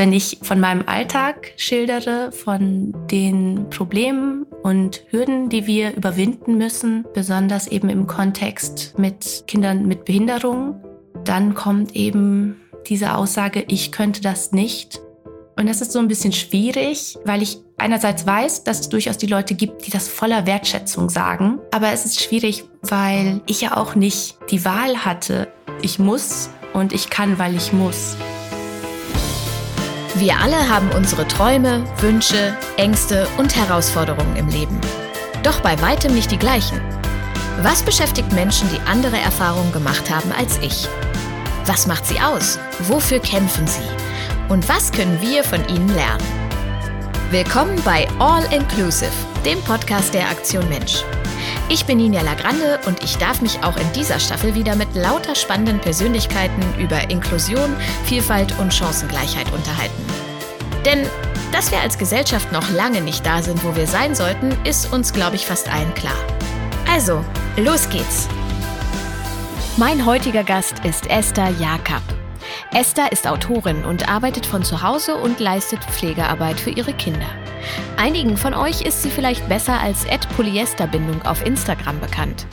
Wenn ich von meinem Alltag schildere, von den Problemen und Hürden, die wir überwinden müssen, besonders eben im Kontext mit Kindern mit Behinderung, dann kommt eben diese Aussage, ich könnte das nicht. Und das ist so ein bisschen schwierig, weil ich einerseits weiß, dass es durchaus die Leute gibt, die das voller Wertschätzung sagen. Aber es ist schwierig, weil ich ja auch nicht die Wahl hatte. Ich muss und ich kann, weil ich muss. Wir alle haben unsere Träume, Wünsche, Ängste und Herausforderungen im Leben. Doch bei weitem nicht die gleichen. Was beschäftigt Menschen, die andere Erfahrungen gemacht haben als ich? Was macht sie aus? Wofür kämpfen sie? Und was können wir von ihnen lernen? Willkommen bei All Inclusive, dem Podcast der Aktion Mensch. Ich bin Ninja Lagrande und ich darf mich auch in dieser Staffel wieder mit lauter spannenden Persönlichkeiten über Inklusion, Vielfalt und Chancengleichheit unterhalten. Denn dass wir als Gesellschaft noch lange nicht da sind, wo wir sein sollten, ist uns, glaube ich, fast allen klar. Also, los geht's! Mein heutiger Gast ist Esther Jakob. Esther ist Autorin und arbeitet von zu Hause und leistet Pflegearbeit für ihre Kinder. Einigen von euch ist sie vielleicht besser als Polyesterbindung auf Instagram bekannt.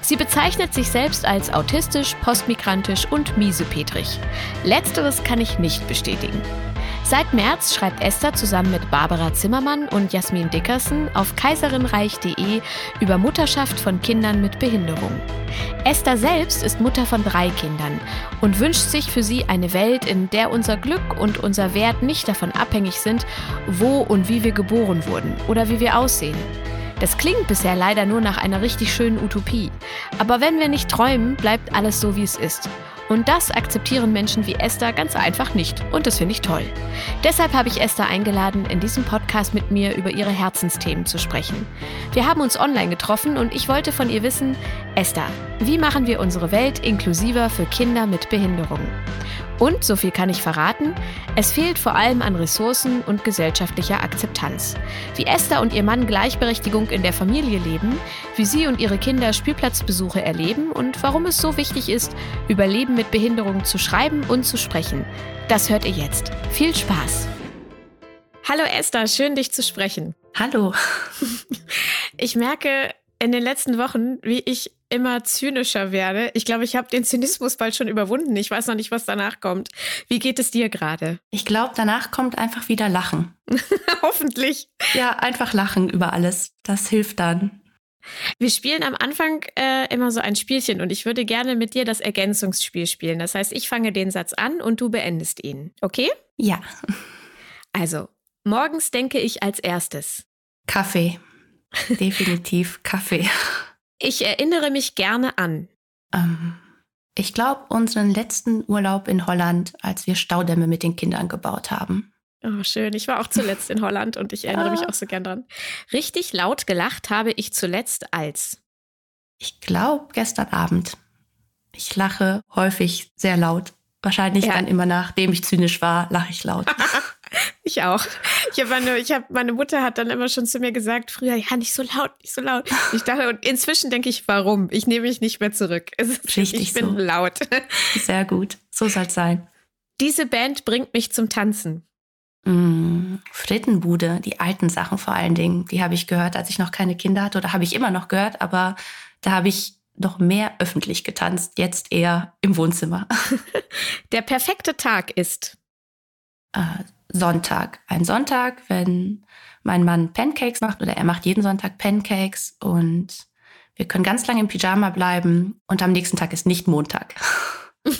Sie bezeichnet sich selbst als autistisch, postmigrantisch und miesepetrig. Letzteres kann ich nicht bestätigen. Seit März schreibt Esther zusammen mit Barbara Zimmermann und Jasmin Dickerson auf kaiserinreich.de über Mutterschaft von Kindern mit Behinderung. Esther selbst ist Mutter von drei Kindern und wünscht sich für sie eine Welt, in der unser Glück und unser Wert nicht davon abhängig sind, wo und wie wir geboren wurden oder wie wir aussehen. Das klingt bisher leider nur nach einer richtig schönen Utopie. Aber wenn wir nicht träumen, bleibt alles so, wie es ist. Und das akzeptieren Menschen wie Esther ganz einfach nicht. Und das finde ich toll. Deshalb habe ich Esther eingeladen, in diesem Podcast mit mir über ihre Herzensthemen zu sprechen. Wir haben uns online getroffen und ich wollte von ihr wissen, Esther, wie machen wir unsere Welt inklusiver für Kinder mit Behinderung? Und, so viel kann ich verraten, es fehlt vor allem an Ressourcen und gesellschaftlicher Akzeptanz. Wie Esther und ihr Mann Gleichberechtigung in der Familie leben, wie sie und ihre Kinder Spielplatzbesuche erleben und warum es so wichtig ist, über Leben mit Behinderung zu schreiben und zu sprechen. Das hört ihr jetzt. Viel Spaß! Hallo Esther, schön dich zu sprechen. Hallo. Ich merke in den letzten Wochen, wie ich immer zynischer werde. Ich glaube, ich habe den Zynismus bald schon überwunden. Ich weiß noch nicht, was danach kommt. Wie geht es dir gerade? Ich glaube, danach kommt einfach wieder Lachen. Hoffentlich. Ja, einfach lachen über alles. Das hilft dann. Wir spielen am Anfang äh, immer so ein Spielchen und ich würde gerne mit dir das Ergänzungsspiel spielen. Das heißt, ich fange den Satz an und du beendest ihn. Okay? Ja. Also, morgens denke ich als erstes. Kaffee. Definitiv Kaffee. Ich erinnere mich gerne an. Ähm, ich glaube, unseren letzten Urlaub in Holland, als wir Staudämme mit den Kindern gebaut haben. Oh, schön. Ich war auch zuletzt in Holland und ich erinnere mich auch so gern dran. Richtig laut gelacht habe ich zuletzt als. Ich glaube, gestern Abend. Ich lache häufig sehr laut. Wahrscheinlich ja. dann immer nachdem ich zynisch war, lache ich laut. Ich auch. Ich habe meine, ich hab, meine Mutter hat dann immer schon zu mir gesagt, früher, ja, nicht so laut, nicht so laut. Ich dachte, und inzwischen denke ich, warum? Ich nehme mich nicht mehr zurück. Ist, Richtig ich bin so. laut. Sehr gut. So soll es sein. Diese Band bringt mich zum Tanzen. Mm, Frittenbude, die alten Sachen vor allen Dingen, die habe ich gehört, als ich noch keine Kinder hatte oder habe ich immer noch gehört, aber da habe ich noch mehr öffentlich getanzt, jetzt eher im Wohnzimmer. Der perfekte Tag ist äh, Sonntag. Ein Sonntag, wenn mein Mann Pancakes macht oder er macht jeden Sonntag Pancakes und wir können ganz lange im Pyjama bleiben und am nächsten Tag ist nicht Montag.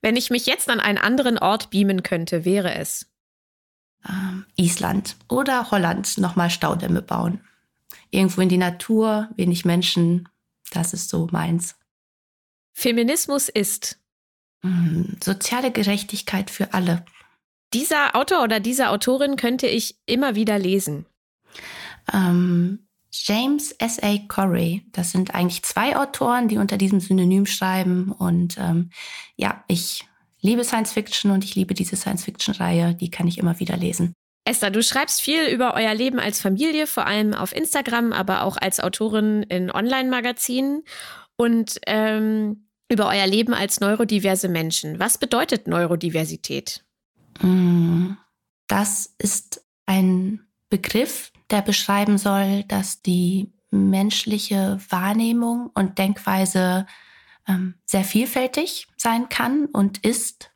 wenn ich mich jetzt an einen anderen Ort beamen könnte, wäre es Island oder Holland nochmal Staudämme bauen. Irgendwo in die Natur, wenig Menschen, das ist so meins. Feminismus ist mm, soziale Gerechtigkeit für alle. Dieser Autor oder diese Autorin könnte ich immer wieder lesen. Ähm, James S. A. Corey. Das sind eigentlich zwei Autoren, die unter diesem Synonym schreiben. Und ähm, ja, ich liebe Science Fiction und ich liebe diese Science Fiction-Reihe. Die kann ich immer wieder lesen. Esther, du schreibst viel über euer Leben als Familie, vor allem auf Instagram, aber auch als Autorin in Online-Magazinen und ähm, über euer Leben als neurodiverse Menschen. Was bedeutet Neurodiversität? Mm, das ist ein Begriff, der beschreiben soll, dass die menschliche Wahrnehmung und Denkweise sehr vielfältig sein kann und ist.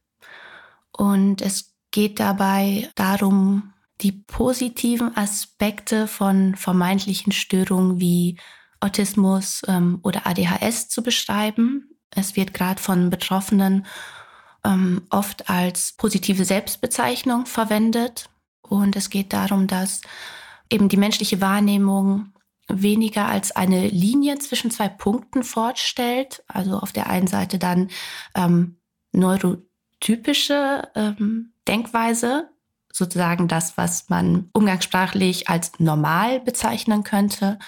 Und es geht dabei darum, die positiven Aspekte von vermeintlichen Störungen wie Autismus ähm, oder ADHS zu beschreiben. Es wird gerade von Betroffenen ähm, oft als positive Selbstbezeichnung verwendet. Und es geht darum, dass eben die menschliche Wahrnehmung weniger als eine Linie zwischen zwei Punkten fortstellt. Also auf der einen Seite dann ähm, neurotypische ähm, Denkweise, sozusagen das, was man umgangssprachlich als normal bezeichnen könnte.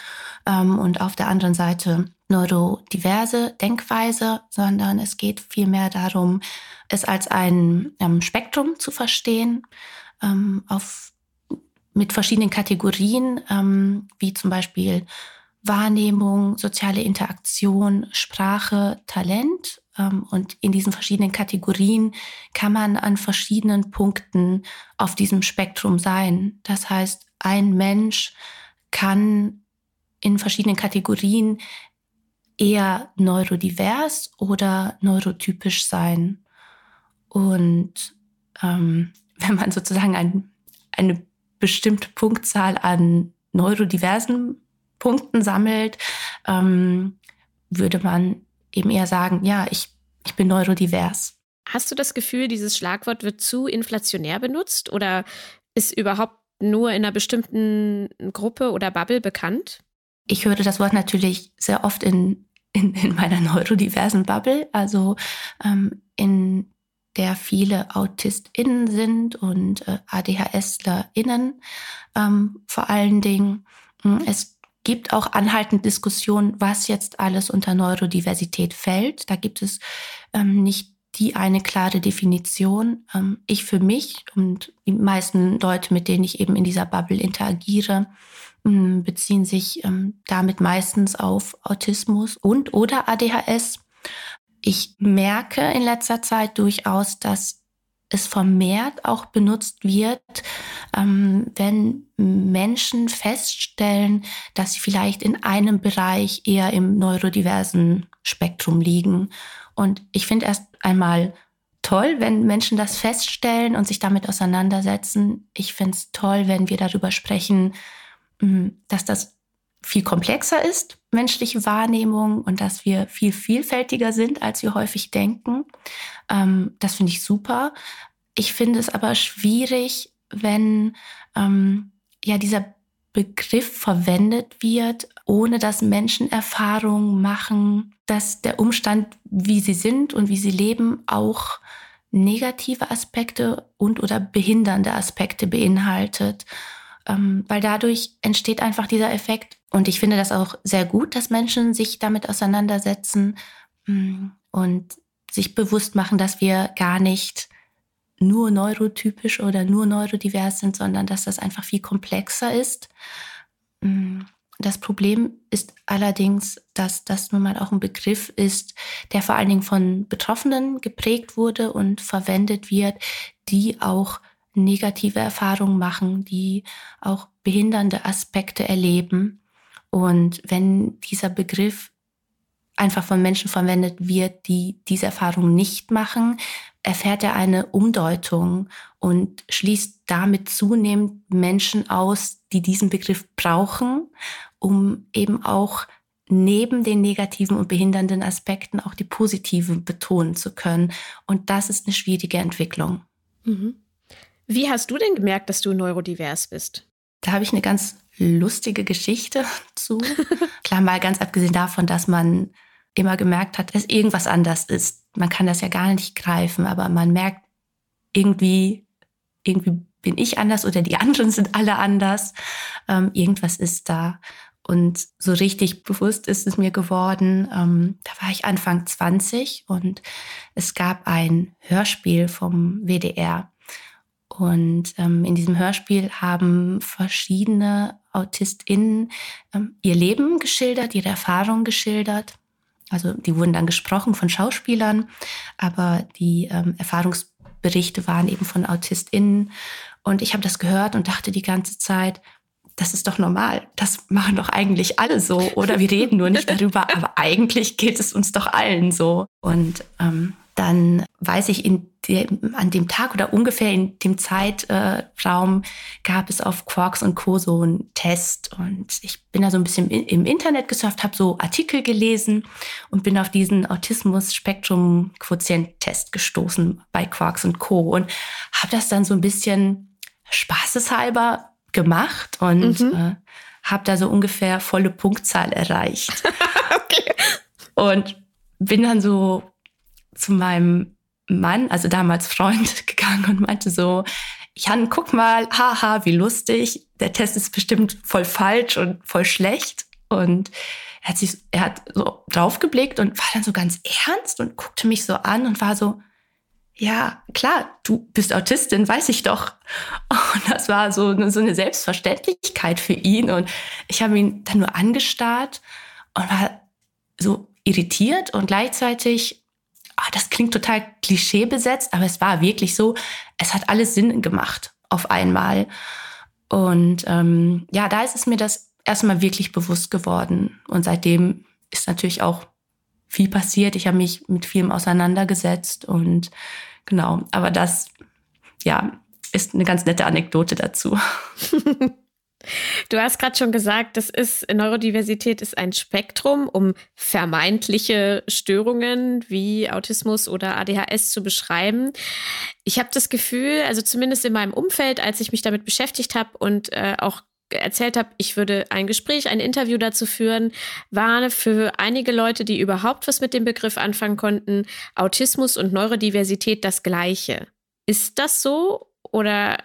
Ähm, und auf der anderen Seite neurodiverse Denkweise, sondern es geht vielmehr darum, es als ein ähm, Spektrum zu verstehen, ähm, auf, mit verschiedenen Kategorien, ähm, wie zum Beispiel Wahrnehmung, soziale Interaktion, Sprache, Talent. Ähm, und in diesen verschiedenen Kategorien kann man an verschiedenen Punkten auf diesem Spektrum sein. Das heißt, ein Mensch kann in verschiedenen Kategorien eher neurodivers oder neurotypisch sein. Und ähm, wenn man sozusagen ein, eine bestimmte Punktzahl an neurodiversen Punkten sammelt, ähm, würde man eben eher sagen, ja, ich, ich bin neurodivers. Hast du das Gefühl, dieses Schlagwort wird zu inflationär benutzt oder ist überhaupt nur in einer bestimmten Gruppe oder Bubble bekannt? Ich höre das Wort natürlich sehr oft in, in, in meiner neurodiversen Bubble, also ähm, in der viele AutistInnen sind und äh, ADHSlerInnen ähm, vor allen Dingen. Hm, es gibt auch anhaltend Diskussionen, was jetzt alles unter Neurodiversität fällt. Da gibt es ähm, nicht die eine klare Definition. Ähm, ich für mich und die meisten Leute, mit denen ich eben in dieser Bubble interagiere, ähm, beziehen sich ähm, damit meistens auf Autismus und oder ADHS. Ich merke in letzter Zeit durchaus, dass es vermehrt auch benutzt wird, ähm, wenn Menschen feststellen, dass sie vielleicht in einem Bereich eher im neurodiversen Spektrum liegen. Und ich finde erst einmal toll, wenn Menschen das feststellen und sich damit auseinandersetzen. Ich finde es toll, wenn wir darüber sprechen, hm, dass das viel komplexer ist, menschliche Wahrnehmung, und dass wir viel vielfältiger sind, als wir häufig denken. Ähm, das finde ich super. Ich finde es aber schwierig, wenn ähm, ja dieser Begriff verwendet wird, ohne dass Menschen Erfahrungen machen, dass der Umstand, wie sie sind und wie sie leben, auch negative Aspekte und oder behindernde Aspekte beinhaltet ähm, weil dadurch entsteht einfach dieser Effekt. Und ich finde das auch sehr gut, dass Menschen sich damit auseinandersetzen mm, und sich bewusst machen, dass wir gar nicht nur neurotypisch oder nur neurodivers sind, sondern dass das einfach viel komplexer ist. Mm, das Problem ist allerdings, dass das nun mal auch ein Begriff ist, der vor allen Dingen von Betroffenen geprägt wurde und verwendet wird, die auch negative Erfahrungen machen, die auch behindernde Aspekte erleben. Und wenn dieser Begriff einfach von Menschen verwendet wird, die diese Erfahrung nicht machen, erfährt er eine Umdeutung und schließt damit zunehmend Menschen aus, die diesen Begriff brauchen, um eben auch neben den negativen und behindernden Aspekten auch die positiven betonen zu können. Und das ist eine schwierige Entwicklung. Mhm. Wie hast du denn gemerkt, dass du neurodivers bist? Da habe ich eine ganz lustige Geschichte zu. Klar, mal ganz abgesehen davon, dass man immer gemerkt hat, dass irgendwas anders ist. Man kann das ja gar nicht greifen, aber man merkt irgendwie, irgendwie bin ich anders oder die anderen sind alle anders. Ähm, irgendwas ist da. Und so richtig bewusst ist es mir geworden, ähm, da war ich Anfang 20 und es gab ein Hörspiel vom WDR. Und ähm, in diesem Hörspiel haben verschiedene AutistInnen ähm, ihr Leben geschildert, ihre Erfahrungen geschildert. Also die wurden dann gesprochen von Schauspielern, aber die ähm, Erfahrungs Berichte waren eben von AutistInnen. Und ich habe das gehört und dachte die ganze Zeit, das ist doch normal. Das machen doch eigentlich alle so. Oder wir reden nur nicht darüber, aber eigentlich geht es uns doch allen so. Und ähm, dann weiß ich, in dem, an dem Tag oder ungefähr in dem Zeitraum gab es auf Quarks und Co. so einen Test. Und ich bin da so ein bisschen im Internet gesurft, habe so Artikel gelesen und bin auf diesen Autismus-Spektrum-Quotient-Test gestoßen bei Quarks und Co. Und habe das dann so ein bisschen spaßeshalber gemacht und mhm. äh, habe da so ungefähr volle Punktzahl erreicht. okay. Und bin dann so zu meinem Mann, also damals Freund, gegangen und meinte so, Jan, guck mal, haha, wie lustig. Der Test ist bestimmt voll falsch und voll schlecht. Und er hat sich, er hat so draufgeblickt und war dann so ganz ernst und guckte mich so an und war so, ja, klar, du bist Autistin, weiß ich doch. Und das war so, so eine Selbstverständlichkeit für ihn. Und ich habe ihn dann nur angestarrt und war so irritiert und gleichzeitig oh, das klingt total klischeebesetzt, aber es war wirklich so, es hat alles Sinn gemacht auf einmal. Und ähm, ja, da ist es mir das erstmal wirklich bewusst geworden. Und seitdem ist natürlich auch viel passiert. Ich habe mich mit vielem auseinandergesetzt und genau, aber das, ja, ist eine ganz nette Anekdote dazu. Du hast gerade schon gesagt, das ist Neurodiversität ist ein Spektrum, um vermeintliche Störungen wie Autismus oder ADHS zu beschreiben. Ich habe das Gefühl, also zumindest in meinem Umfeld, als ich mich damit beschäftigt habe und äh, auch erzählt habe, ich würde ein Gespräch, ein Interview dazu führen, war für einige Leute, die überhaupt was mit dem Begriff anfangen konnten, Autismus und Neurodiversität das gleiche. Ist das so oder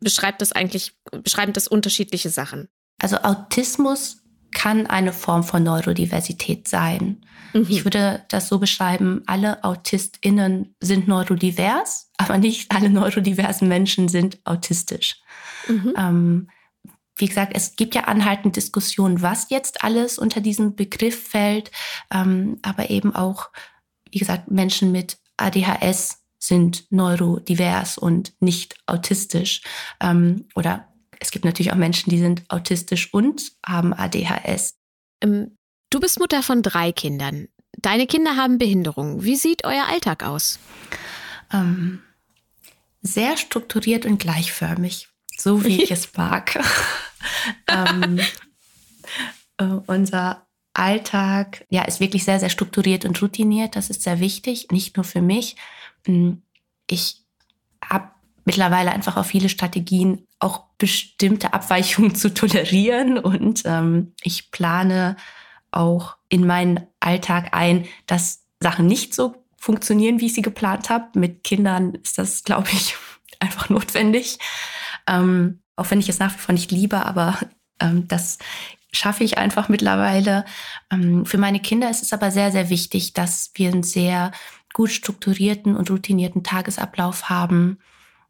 beschreibt das eigentlich, beschreiben das unterschiedliche Sachen? Also Autismus kann eine Form von Neurodiversität sein. Mhm. Ich würde das so beschreiben, alle AutistInnen sind neurodivers, aber nicht alle neurodiversen Menschen sind autistisch. Mhm. Ähm, wie gesagt, es gibt ja anhaltend Diskussionen, was jetzt alles unter diesen Begriff fällt, ähm, aber eben auch, wie gesagt, Menschen mit ADHS sind neurodivers und nicht autistisch. Ähm, oder es gibt natürlich auch Menschen, die sind autistisch und haben ADHS. Ähm, du bist Mutter von drei Kindern. Deine Kinder haben Behinderungen. Wie sieht euer Alltag aus? Ähm, sehr strukturiert und gleichförmig, so wie ich es mag. ähm, äh, unser Alltag ja, ist wirklich sehr, sehr strukturiert und routiniert. Das ist sehr wichtig, nicht nur für mich, ich habe mittlerweile einfach auch viele Strategien, auch bestimmte Abweichungen zu tolerieren. Und ähm, ich plane auch in meinen Alltag ein, dass Sachen nicht so funktionieren, wie ich sie geplant habe. Mit Kindern ist das, glaube ich, einfach notwendig. Ähm, auch wenn ich es nach wie vor nicht liebe, aber ähm, das schaffe ich einfach mittlerweile. Ähm, für meine Kinder ist es aber sehr, sehr wichtig, dass wir ein sehr gut strukturierten und routinierten Tagesablauf haben.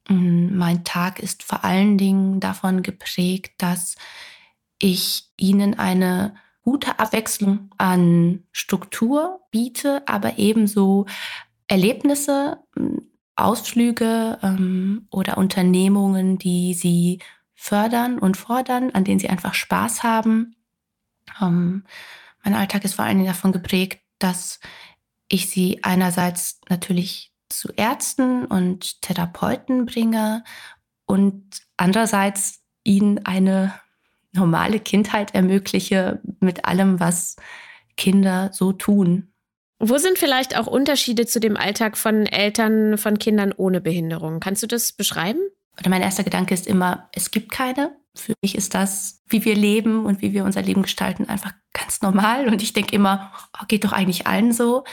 Mm, mein Tag ist vor allen Dingen davon geprägt, dass ich ihnen eine gute Abwechslung an Struktur biete, aber ebenso Erlebnisse, mm, Ausflüge ähm, oder Unternehmungen, die sie fördern und fordern, an denen sie einfach Spaß haben. Ähm, mein Alltag ist vor allen Dingen davon geprägt, dass ich sie einerseits natürlich zu Ärzten und Therapeuten bringe und andererseits ihnen eine normale Kindheit ermögliche mit allem, was Kinder so tun. Wo sind vielleicht auch Unterschiede zu dem Alltag von Eltern von Kindern ohne Behinderung? Kannst du das beschreiben? Oder mein erster Gedanke ist immer, es gibt keine. Für mich ist das, wie wir leben und wie wir unser Leben gestalten, einfach ganz normal. Und ich denke immer, oh, geht doch eigentlich allen so.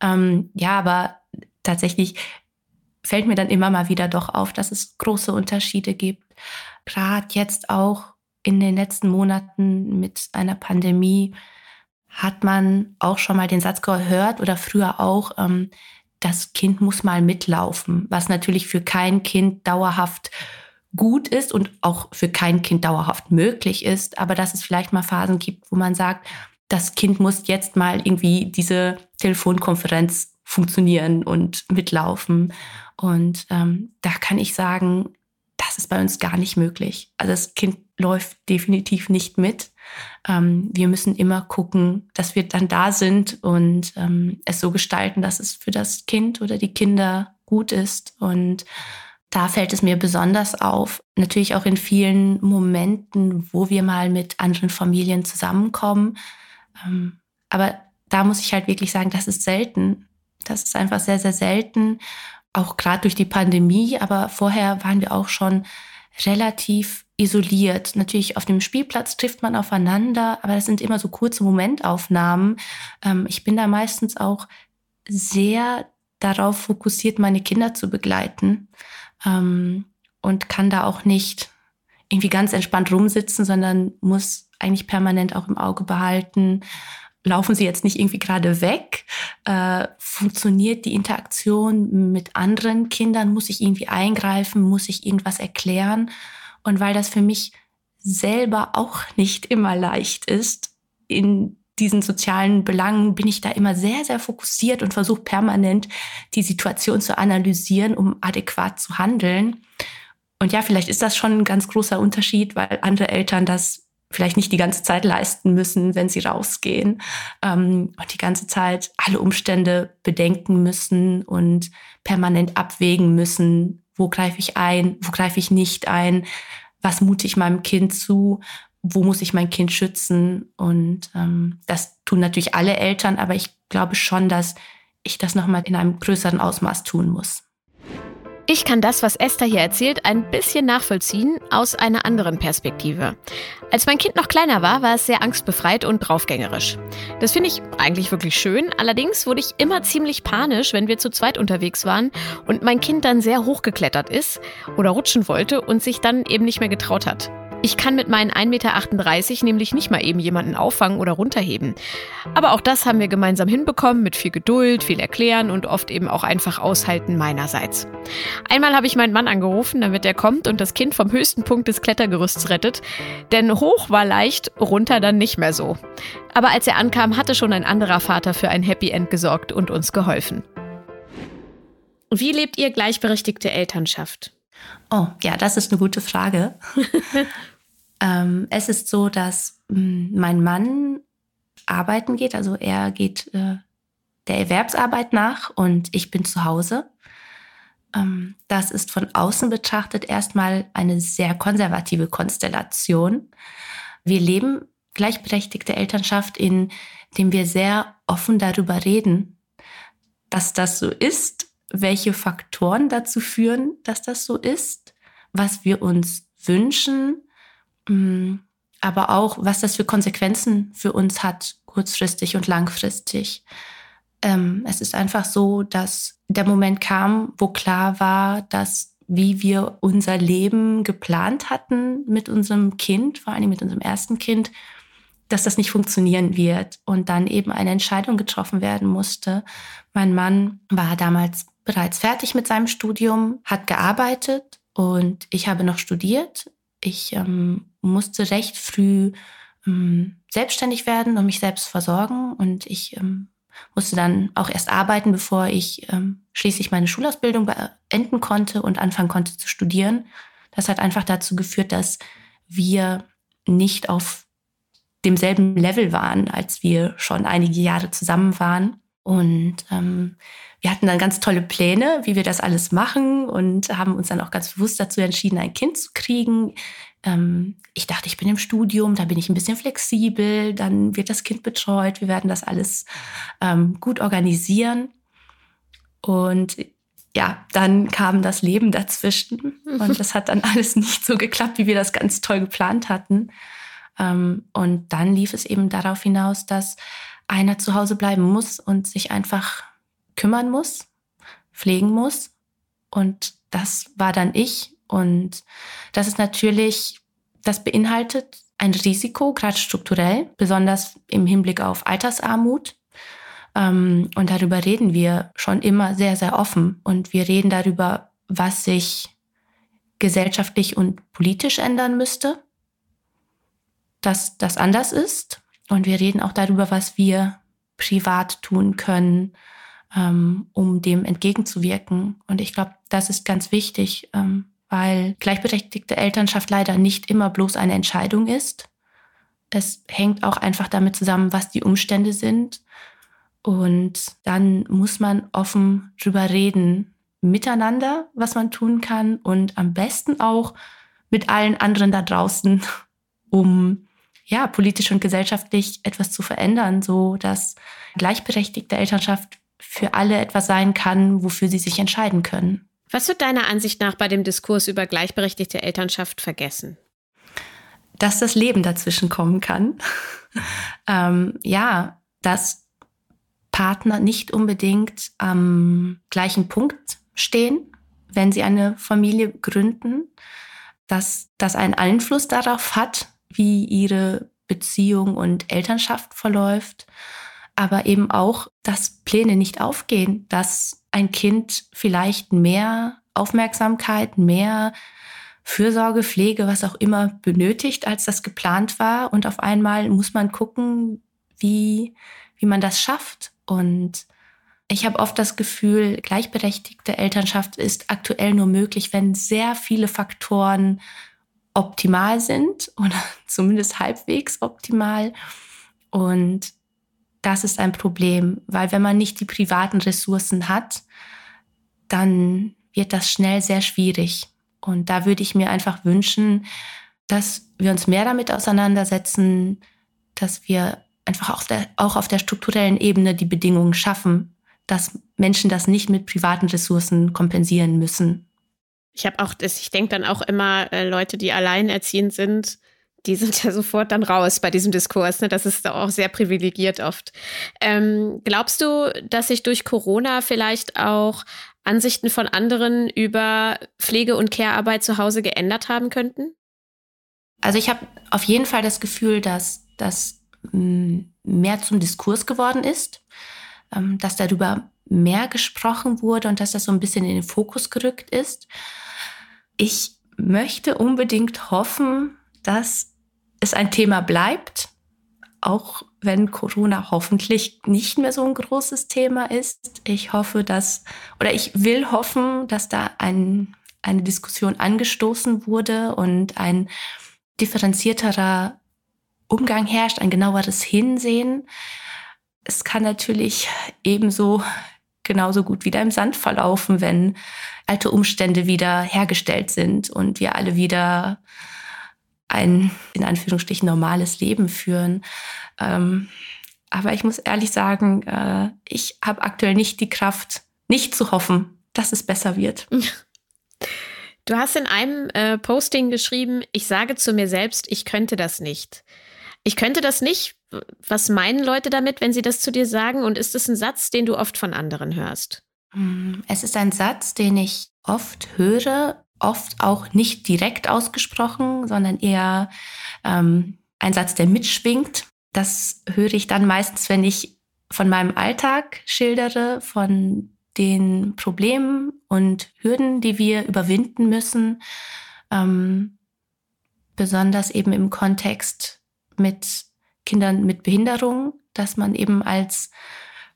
Ähm, ja, aber tatsächlich fällt mir dann immer mal wieder doch auf, dass es große Unterschiede gibt. Gerade jetzt auch in den letzten Monaten mit einer Pandemie hat man auch schon mal den Satz gehört oder früher auch, ähm, das Kind muss mal mitlaufen, was natürlich für kein Kind dauerhaft gut ist und auch für kein Kind dauerhaft möglich ist, aber dass es vielleicht mal Phasen gibt, wo man sagt, das Kind muss jetzt mal irgendwie diese Telefonkonferenz funktionieren und mitlaufen. Und ähm, da kann ich sagen, das ist bei uns gar nicht möglich. Also das Kind läuft definitiv nicht mit. Ähm, wir müssen immer gucken, dass wir dann da sind und ähm, es so gestalten, dass es für das Kind oder die Kinder gut ist. Und da fällt es mir besonders auf, natürlich auch in vielen Momenten, wo wir mal mit anderen Familien zusammenkommen. Ähm, aber da muss ich halt wirklich sagen, das ist selten. Das ist einfach sehr, sehr selten auch gerade durch die Pandemie, aber vorher waren wir auch schon relativ isoliert. Natürlich auf dem Spielplatz trifft man aufeinander, aber das sind immer so kurze Momentaufnahmen. Ähm, ich bin da meistens auch sehr darauf fokussiert, meine Kinder zu begleiten ähm, und kann da auch nicht irgendwie ganz entspannt rumsitzen, sondern muss eigentlich permanent auch im Auge behalten, laufen sie jetzt nicht irgendwie gerade weg? Äh, funktioniert die Interaktion mit anderen Kindern? Muss ich irgendwie eingreifen? Muss ich irgendwas erklären? Und weil das für mich selber auch nicht immer leicht ist, in diesen sozialen Belangen bin ich da immer sehr, sehr fokussiert und versuche permanent die Situation zu analysieren, um adäquat zu handeln. Und ja, vielleicht ist das schon ein ganz großer Unterschied, weil andere Eltern das vielleicht nicht die ganze Zeit leisten müssen, wenn sie rausgehen ähm, und die ganze Zeit alle Umstände bedenken müssen und permanent abwägen müssen, wo greife ich ein, wo greife ich nicht ein, was mute ich meinem Kind zu, wo muss ich mein Kind schützen. Und ähm, das tun natürlich alle Eltern, aber ich glaube schon, dass ich das nochmal in einem größeren Ausmaß tun muss. Ich kann das, was Esther hier erzählt, ein bisschen nachvollziehen aus einer anderen Perspektive. Als mein Kind noch kleiner war, war es sehr angstbefreit und draufgängerisch. Das finde ich eigentlich wirklich schön. Allerdings wurde ich immer ziemlich panisch, wenn wir zu zweit unterwegs waren und mein Kind dann sehr hochgeklettert ist oder rutschen wollte und sich dann eben nicht mehr getraut hat. Ich kann mit meinen 1,38 Meter nämlich nicht mal eben jemanden auffangen oder runterheben. Aber auch das haben wir gemeinsam hinbekommen mit viel Geduld, viel Erklären und oft eben auch einfach aushalten meinerseits. Einmal habe ich meinen Mann angerufen, damit er kommt und das Kind vom höchsten Punkt des Klettergerüsts rettet. Denn hoch war leicht, runter dann nicht mehr so. Aber als er ankam, hatte schon ein anderer Vater für ein Happy End gesorgt und uns geholfen. Wie lebt ihr gleichberechtigte Elternschaft? Oh, ja, das ist eine gute Frage. Ähm, es ist so, dass mh, hm, mein Mann arbeiten geht, also er geht äh, der Erwerbsarbeit nach und ich bin zu Hause. Ähm, das ist von außen betrachtet erstmal eine sehr konservative Konstellation. Wir leben gleichberechtigte Elternschaft, indem wir sehr offen darüber reden, dass das so ist, welche Faktoren dazu führen, dass das so ist, was wir uns wünschen, aber auch, was das für Konsequenzen für uns hat, kurzfristig und langfristig. Ähm, es ist einfach so, dass der Moment kam, wo klar war, dass wie wir unser Leben geplant hatten mit unserem Kind, vor allem mit unserem ersten Kind, dass das nicht funktionieren wird und dann eben eine Entscheidung getroffen werden musste. Mein Mann war damals bereits fertig mit seinem Studium, hat gearbeitet und ich habe noch studiert. Ich ähm, musste recht früh ähm, selbstständig werden und mich selbst versorgen. Und ich ähm, musste dann auch erst arbeiten, bevor ich ähm, schließlich meine Schulausbildung beenden konnte und anfangen konnte zu studieren. Das hat einfach dazu geführt, dass wir nicht auf demselben Level waren, als wir schon einige Jahre zusammen waren. Und ähm, wir hatten dann ganz tolle Pläne, wie wir das alles machen und haben uns dann auch ganz bewusst dazu entschieden, ein Kind zu kriegen. Ähm, ich dachte, ich bin im Studium, da bin ich ein bisschen flexibel, dann wird das Kind betreut, wir werden das alles ähm, gut organisieren. Und ja, dann kam das Leben dazwischen und das hat dann alles nicht so geklappt, wie wir das ganz toll geplant hatten. Ähm, und dann lief es eben darauf hinaus, dass einer zu Hause bleiben muss und sich einfach kümmern muss, pflegen muss. Und das war dann ich. Und das ist natürlich, das beinhaltet ein Risiko, gerade strukturell, besonders im Hinblick auf Altersarmut. Ähm, und darüber reden wir schon immer sehr, sehr offen. Und wir reden darüber, was sich gesellschaftlich und politisch ändern müsste, dass das anders ist. Und wir reden auch darüber, was wir privat tun können, ähm, um dem entgegenzuwirken. Und ich glaube, das ist ganz wichtig, ähm, weil gleichberechtigte Elternschaft leider nicht immer bloß eine Entscheidung ist. Es hängt auch einfach damit zusammen, was die Umstände sind. Und dann muss man offen drüber reden, miteinander, was man tun kann und am besten auch mit allen anderen da draußen, um ja, politisch und gesellschaftlich etwas zu verändern, so dass gleichberechtigte Elternschaft für alle etwas sein kann, wofür sie sich entscheiden können. Was wird deiner Ansicht nach bei dem Diskurs über gleichberechtigte Elternschaft vergessen? Dass das Leben dazwischen kommen kann. ähm, ja, dass Partner nicht unbedingt am gleichen Punkt stehen, wenn sie eine Familie gründen, dass das einen Einfluss darauf hat, wie ihre Beziehung und Elternschaft verläuft, aber eben auch, dass Pläne nicht aufgehen, dass ein Kind vielleicht mehr Aufmerksamkeit, mehr Fürsorge, Pflege, was auch immer benötigt, als das geplant war. Und auf einmal muss man gucken, wie, wie man das schafft. Und ich habe oft das Gefühl, gleichberechtigte Elternschaft ist aktuell nur möglich, wenn sehr viele Faktoren optimal sind oder zumindest halbwegs optimal. Und das ist ein Problem, weil wenn man nicht die privaten Ressourcen hat, dann wird das schnell sehr schwierig. Und da würde ich mir einfach wünschen, dass wir uns mehr damit auseinandersetzen, dass wir einfach auch, der, auch auf der strukturellen Ebene die Bedingungen schaffen, dass Menschen das nicht mit privaten Ressourcen kompensieren müssen. Ich habe auch, das, ich denke dann auch immer, äh, Leute, die alleinerziehend sind, die sind ja sofort dann raus bei diesem Diskurs. Ne? Das ist auch sehr privilegiert oft. Ähm, glaubst du, dass sich durch Corona vielleicht auch Ansichten von anderen über Pflege- und Care-Arbeit zu Hause geändert haben könnten? Also ich habe auf jeden Fall das Gefühl, dass das mm, mehr zum Diskurs geworden ist, ähm, dass darüber mehr gesprochen wurde und dass das so ein bisschen in den Fokus gerückt ist. Ich möchte unbedingt hoffen, dass es ein Thema bleibt, auch wenn Corona hoffentlich nicht mehr so ein großes Thema ist. Ich hoffe, dass, oder ich will hoffen, dass da ein, eine Diskussion angestoßen wurde und ein differenzierterer Umgang herrscht, ein genaueres Hinsehen. Es kann natürlich ebenso genauso gut wieder im Sand verlaufen, wenn alte Umstände wieder hergestellt sind und wir alle wieder ein, in Anführungsstrichen, normales Leben führen. Ähm, aber ich muss ehrlich sagen, äh, ich habe aktuell nicht die Kraft, nicht zu hoffen, dass es besser wird. Du hast in einem äh, Posting geschrieben, ich sage zu mir selbst, ich könnte das nicht. Ich könnte das nicht. Was meinen Leute damit, wenn sie das zu dir sagen? Und ist es ein Satz, den du oft von anderen hörst? Hm, es ist ein Satz, den ich oft höre, oft auch nicht direkt ausgesprochen, sondern eher ähm, ein Satz, der mitschwingt. Das höre ich dann meistens, wenn ich von meinem Alltag schildere, von den Problemen und Hürden, die wir überwinden müssen, ähm, besonders eben im Kontext mit Kindern mit Behinderung, dass man eben als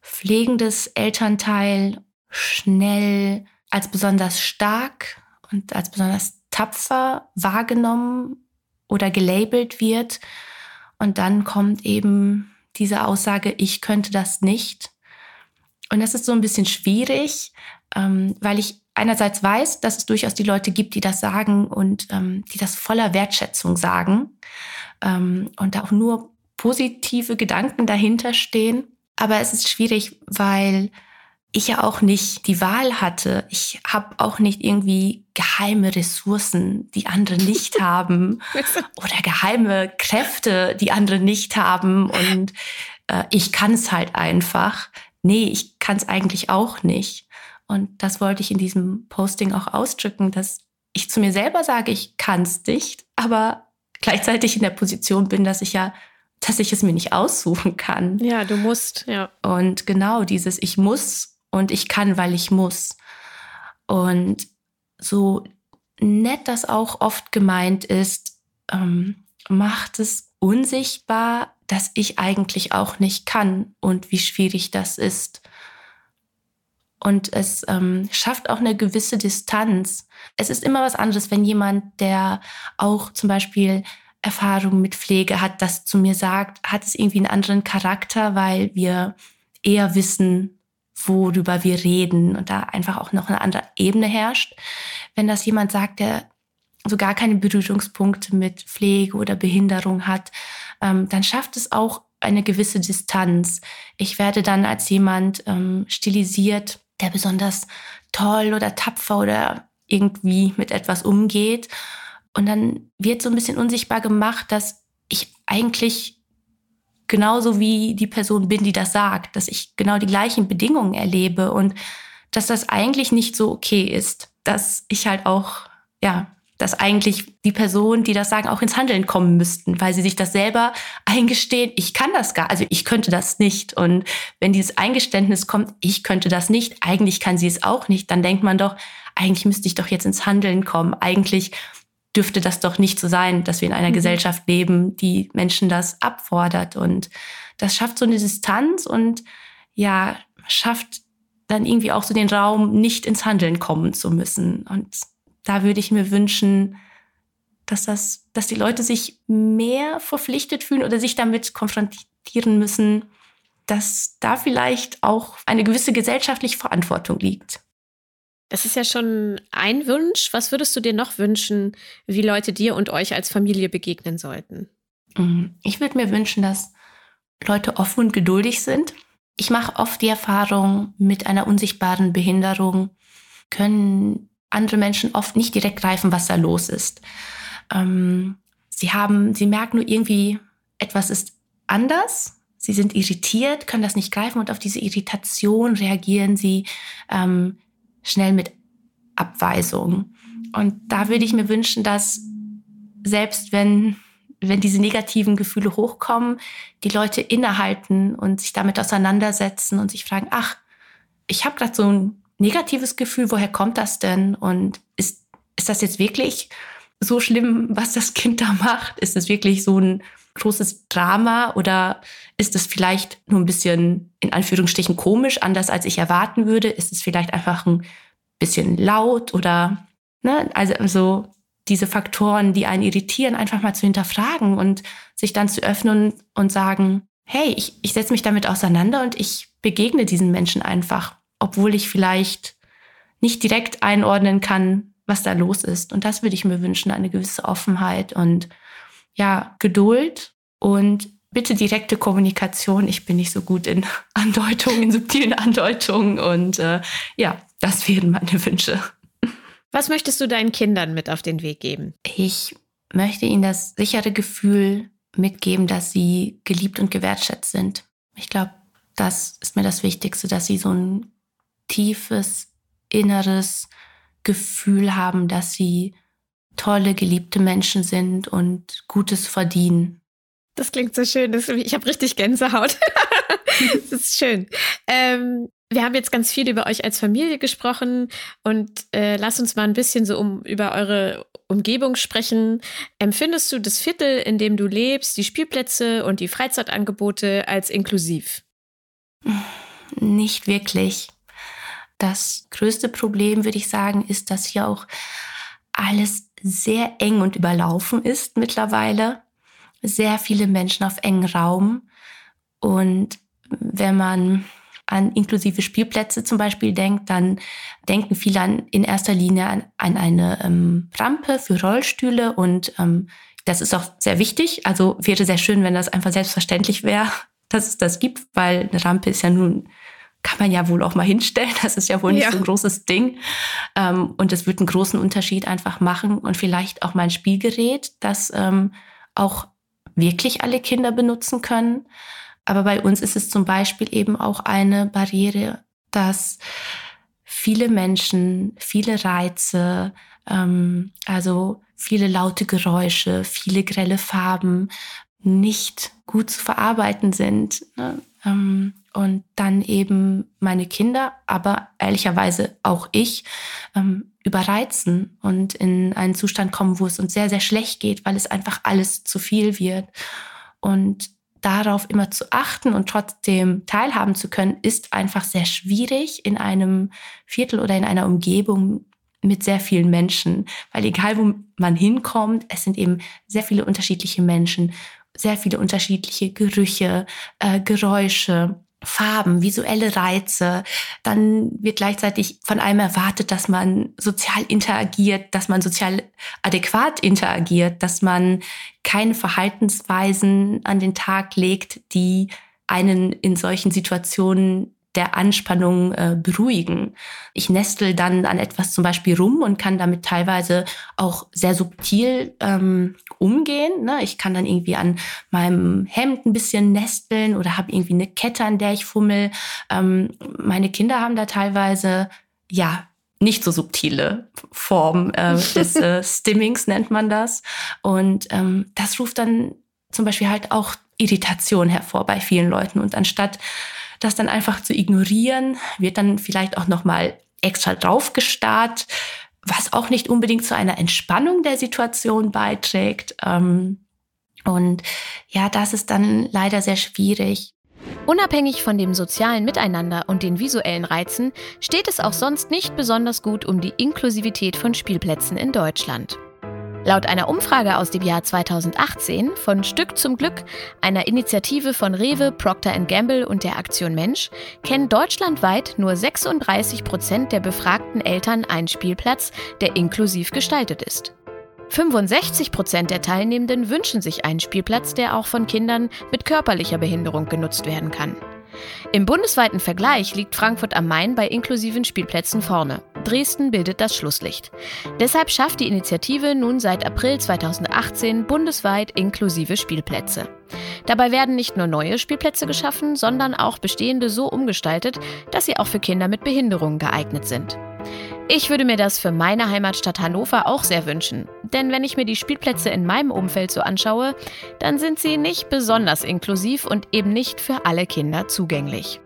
pflegendes Elternteil schnell als besonders stark und als besonders tapfer wahrgenommen oder gelabelt wird. Und dann kommt eben diese Aussage, ich könnte das nicht. Und das ist so ein bisschen schwierig, ähm, weil ich einerseits weiß, dass es durchaus die Leute gibt, die das sagen und ähm, die das voller Wertschätzung sagen ähm, und da auch nur positive Gedanken dahinter stehen. Aber es ist schwierig, weil ich ja auch nicht die Wahl hatte. Ich habe auch nicht irgendwie geheime Ressourcen, die andere nicht haben oder geheime Kräfte, die andere nicht haben und äh, ich kann es halt einfach. Nee, ich kann es eigentlich auch nicht. Und das wollte ich in diesem Posting auch ausdrücken, dass ich zu mir selber sage, ich kann es nicht, aber gleichzeitig in der Position bin, dass ich ja dass ich es mir nicht aussuchen kann. Ja, du musst, ja. Und genau dieses Ich muss und ich kann, weil ich muss. Und so nett das auch oft gemeint ist, ähm, macht es unsichtbar, dass ich eigentlich auch nicht kann und wie schwierig das ist. Und es ähm, schafft auch eine gewisse Distanz. Es ist immer was anderes, wenn jemand, der auch zum Beispiel Erfahrung mit Pflege hat, das zu mir sagt, hat es irgendwie einen anderen Charakter, weil wir eher wissen, worüber wir reden und da einfach auch noch eine andere Ebene herrscht. Wenn das jemand sagt, der so gar keine Berührungspunkte mit Pflege oder Behinderung hat, ähm, dann schafft es auch eine gewisse Distanz. Ich werde dann als jemand ähm, stilisiert, der besonders toll oder tapfer oder irgendwie mit etwas umgeht. Und dann wird so ein bisschen unsichtbar gemacht, dass ich eigentlich genauso wie die Person bin, die das sagt, dass ich genau die gleichen Bedingungen erlebe und dass das eigentlich nicht so okay ist, dass ich halt auch, ja, dass eigentlich die Personen, die das sagen, auch ins Handeln kommen müssten, weil sie sich das selber eingestehen, ich kann das gar, also ich könnte das nicht. Und wenn dieses Eingeständnis kommt, ich könnte das nicht, eigentlich kann sie es auch nicht, dann denkt man doch, eigentlich müsste ich doch jetzt ins Handeln kommen. Eigentlich dürfte das doch nicht so sein, dass wir in einer mhm. Gesellschaft leben, die Menschen das abfordert. Und das schafft so eine Distanz und ja, schafft dann irgendwie auch so den Raum, nicht ins Handeln kommen zu müssen. Und da würde ich mir wünschen, dass das, dass die Leute sich mehr verpflichtet fühlen oder sich damit konfrontieren müssen, dass da vielleicht auch eine gewisse gesellschaftliche Verantwortung liegt. Das ist ja schon ein Wunsch. Was würdest du dir noch wünschen, wie Leute dir und euch als Familie begegnen sollten? Mm, ich würde mir wünschen, dass Leute offen und geduldig sind. Ich mache oft die Erfahrung, mit einer unsichtbaren Behinderung können andere Menschen oft nicht direkt greifen, was da los ist. Ähm, sie haben, sie merken nur irgendwie, etwas ist anders. Sie sind irritiert, können das nicht greifen und auf diese Irritation reagieren sie ähm, schnell mit Abweisung. Und da würde ich mir wünschen, dass selbst wenn, wenn diese negativen Gefühle hochkommen, die Leute innehalten und sich damit auseinandersetzen und sich fragen, ach, ich habe gerade so ein negatives Gefühl, woher kommt das denn? Und ist, ist das jetzt wirklich so schlimm, was das Kind da macht? Ist es wirklich so ein großes Drama oder ist es vielleicht nur ein bisschen in Anführungsstrichen komisch, anders als ich erwarten würde? Ist es vielleicht einfach ein bisschen laut oder ne, also, also diese Faktoren, die einen irritieren, einfach mal zu hinterfragen und sich dann zu öffnen und sagen, hey, ich, ich setze mich damit auseinander und ich begegne diesen Menschen einfach, obwohl ich vielleicht nicht direkt einordnen kann, was da los ist. Und das würde ich mir wünschen, eine gewisse Offenheit und ja, Geduld und bitte direkte Kommunikation. Ich bin nicht so gut in Andeutungen, in subtilen Andeutungen. Und äh, ja, das wären meine Wünsche. Was möchtest du deinen Kindern mit auf den Weg geben? Ich möchte ihnen das sichere Gefühl mitgeben, dass sie geliebt und gewertschätzt sind. Ich glaube, das ist mir das Wichtigste, dass sie so ein tiefes, inneres Gefühl haben, dass sie tolle, geliebte Menschen sind und Gutes verdienen. Das klingt so schön. Das, ich habe richtig Gänsehaut. das ist schön. Ähm, wir haben jetzt ganz viel über euch als Familie gesprochen und äh, lass uns mal ein bisschen so um über eure Umgebung sprechen. Empfindest du das Viertel, in dem du lebst, die Spielplätze und die Freizeitangebote als inklusiv? Nicht wirklich. Das größte Problem, würde ich sagen, ist, dass hier auch alles sehr eng und überlaufen ist mittlerweile. Sehr viele Menschen auf engen Raum. Und wenn man an inklusive Spielplätze zum Beispiel denkt, dann denken viele an, in erster Linie an, an eine ähm, Rampe für Rollstühle und ähm, das ist auch sehr wichtig. Also wäre sehr schön, wenn das einfach selbstverständlich wäre, dass es das gibt, weil eine Rampe ist ja nun, kann man ja wohl auch mal hinstellen. Das ist ja wohl nicht ja. so ein großes Ding. Ähm, und es wird einen großen Unterschied einfach machen und vielleicht auch mal ein Spielgerät, das ähm, auch wirklich alle Kinder benutzen können. Aber bei uns ist es zum Beispiel eben auch eine Barriere, dass viele Menschen, viele Reize, ähm, also viele laute Geräusche, viele grelle Farben nicht gut zu verarbeiten sind. Ne? Ähm, und dann eben meine Kinder, aber ehrlicherweise auch ich, ähm, überreizen und in einen Zustand kommen, wo es uns sehr, sehr schlecht geht, weil es einfach alles zu viel wird. Und darauf immer zu achten und trotzdem teilhaben zu können, ist einfach sehr schwierig in einem Viertel oder in einer Umgebung mit sehr vielen Menschen, weil egal wo man hinkommt, es sind eben sehr viele unterschiedliche Menschen, sehr viele unterschiedliche Gerüche, äh, Geräusche. Farben, visuelle Reize. Dann wird gleichzeitig von einem erwartet, dass man sozial interagiert, dass man sozial adäquat interagiert, dass man keine Verhaltensweisen an den Tag legt, die einen in solchen Situationen der Anspannung äh, beruhigen. Ich nestel dann an etwas zum Beispiel rum und kann damit teilweise auch sehr subtil ähm, umgehen. Ne? Ich kann dann irgendwie an meinem Hemd ein bisschen nesteln oder habe irgendwie eine Kette, an der ich fummel. Ähm, meine Kinder haben da teilweise ja nicht so subtile Form äh, des äh, Stimmings nennt man das. Und ähm, das ruft dann zum Beispiel halt auch Irritation hervor bei vielen Leuten. Und anstatt das dann einfach zu ignorieren, wird dann vielleicht auch nochmal extra draufgestarrt, was auch nicht unbedingt zu einer Entspannung der Situation beiträgt. Ähm, und ja, das ist dann leider sehr schwierig. Unabhängig von dem sozialen Miteinander und den visuellen Reizen steht es auch sonst nicht besonders gut um die Inklusivität von Spielplätzen in Deutschland. Laut einer Umfrage aus dem Jahr 2018 von Stück zum Glück, einer Initiative von Rewe, Procter Gamble und der Aktion Mensch, kennen deutschlandweit nur 36 Prozent der befragten Eltern einen Spielplatz, der inklusiv gestaltet ist. 65 Prozent der Teilnehmenden wünschen sich einen Spielplatz, der auch von Kindern mit körperlicher Behinderung genutzt werden kann. Im bundesweiten Vergleich liegt Frankfurt am Main bei inklusiven Spielplätzen vorne. Dresden bildet das Schlusslicht. Deshalb schafft die Initiative nun seit April 2018 bundesweit inklusive Spielplätze. Dabei werden nicht nur neue Spielplätze geschaffen, sondern auch bestehende so umgestaltet, dass sie auch für Kinder mit Behinderungen geeignet sind. Ich würde mir das für meine Heimatstadt Hannover auch sehr wünschen. Denn wenn ich mir die Spielplätze in meinem Umfeld so anschaue, dann sind sie nicht besonders inklusiv und eben nicht für alle Kinder zugänglich.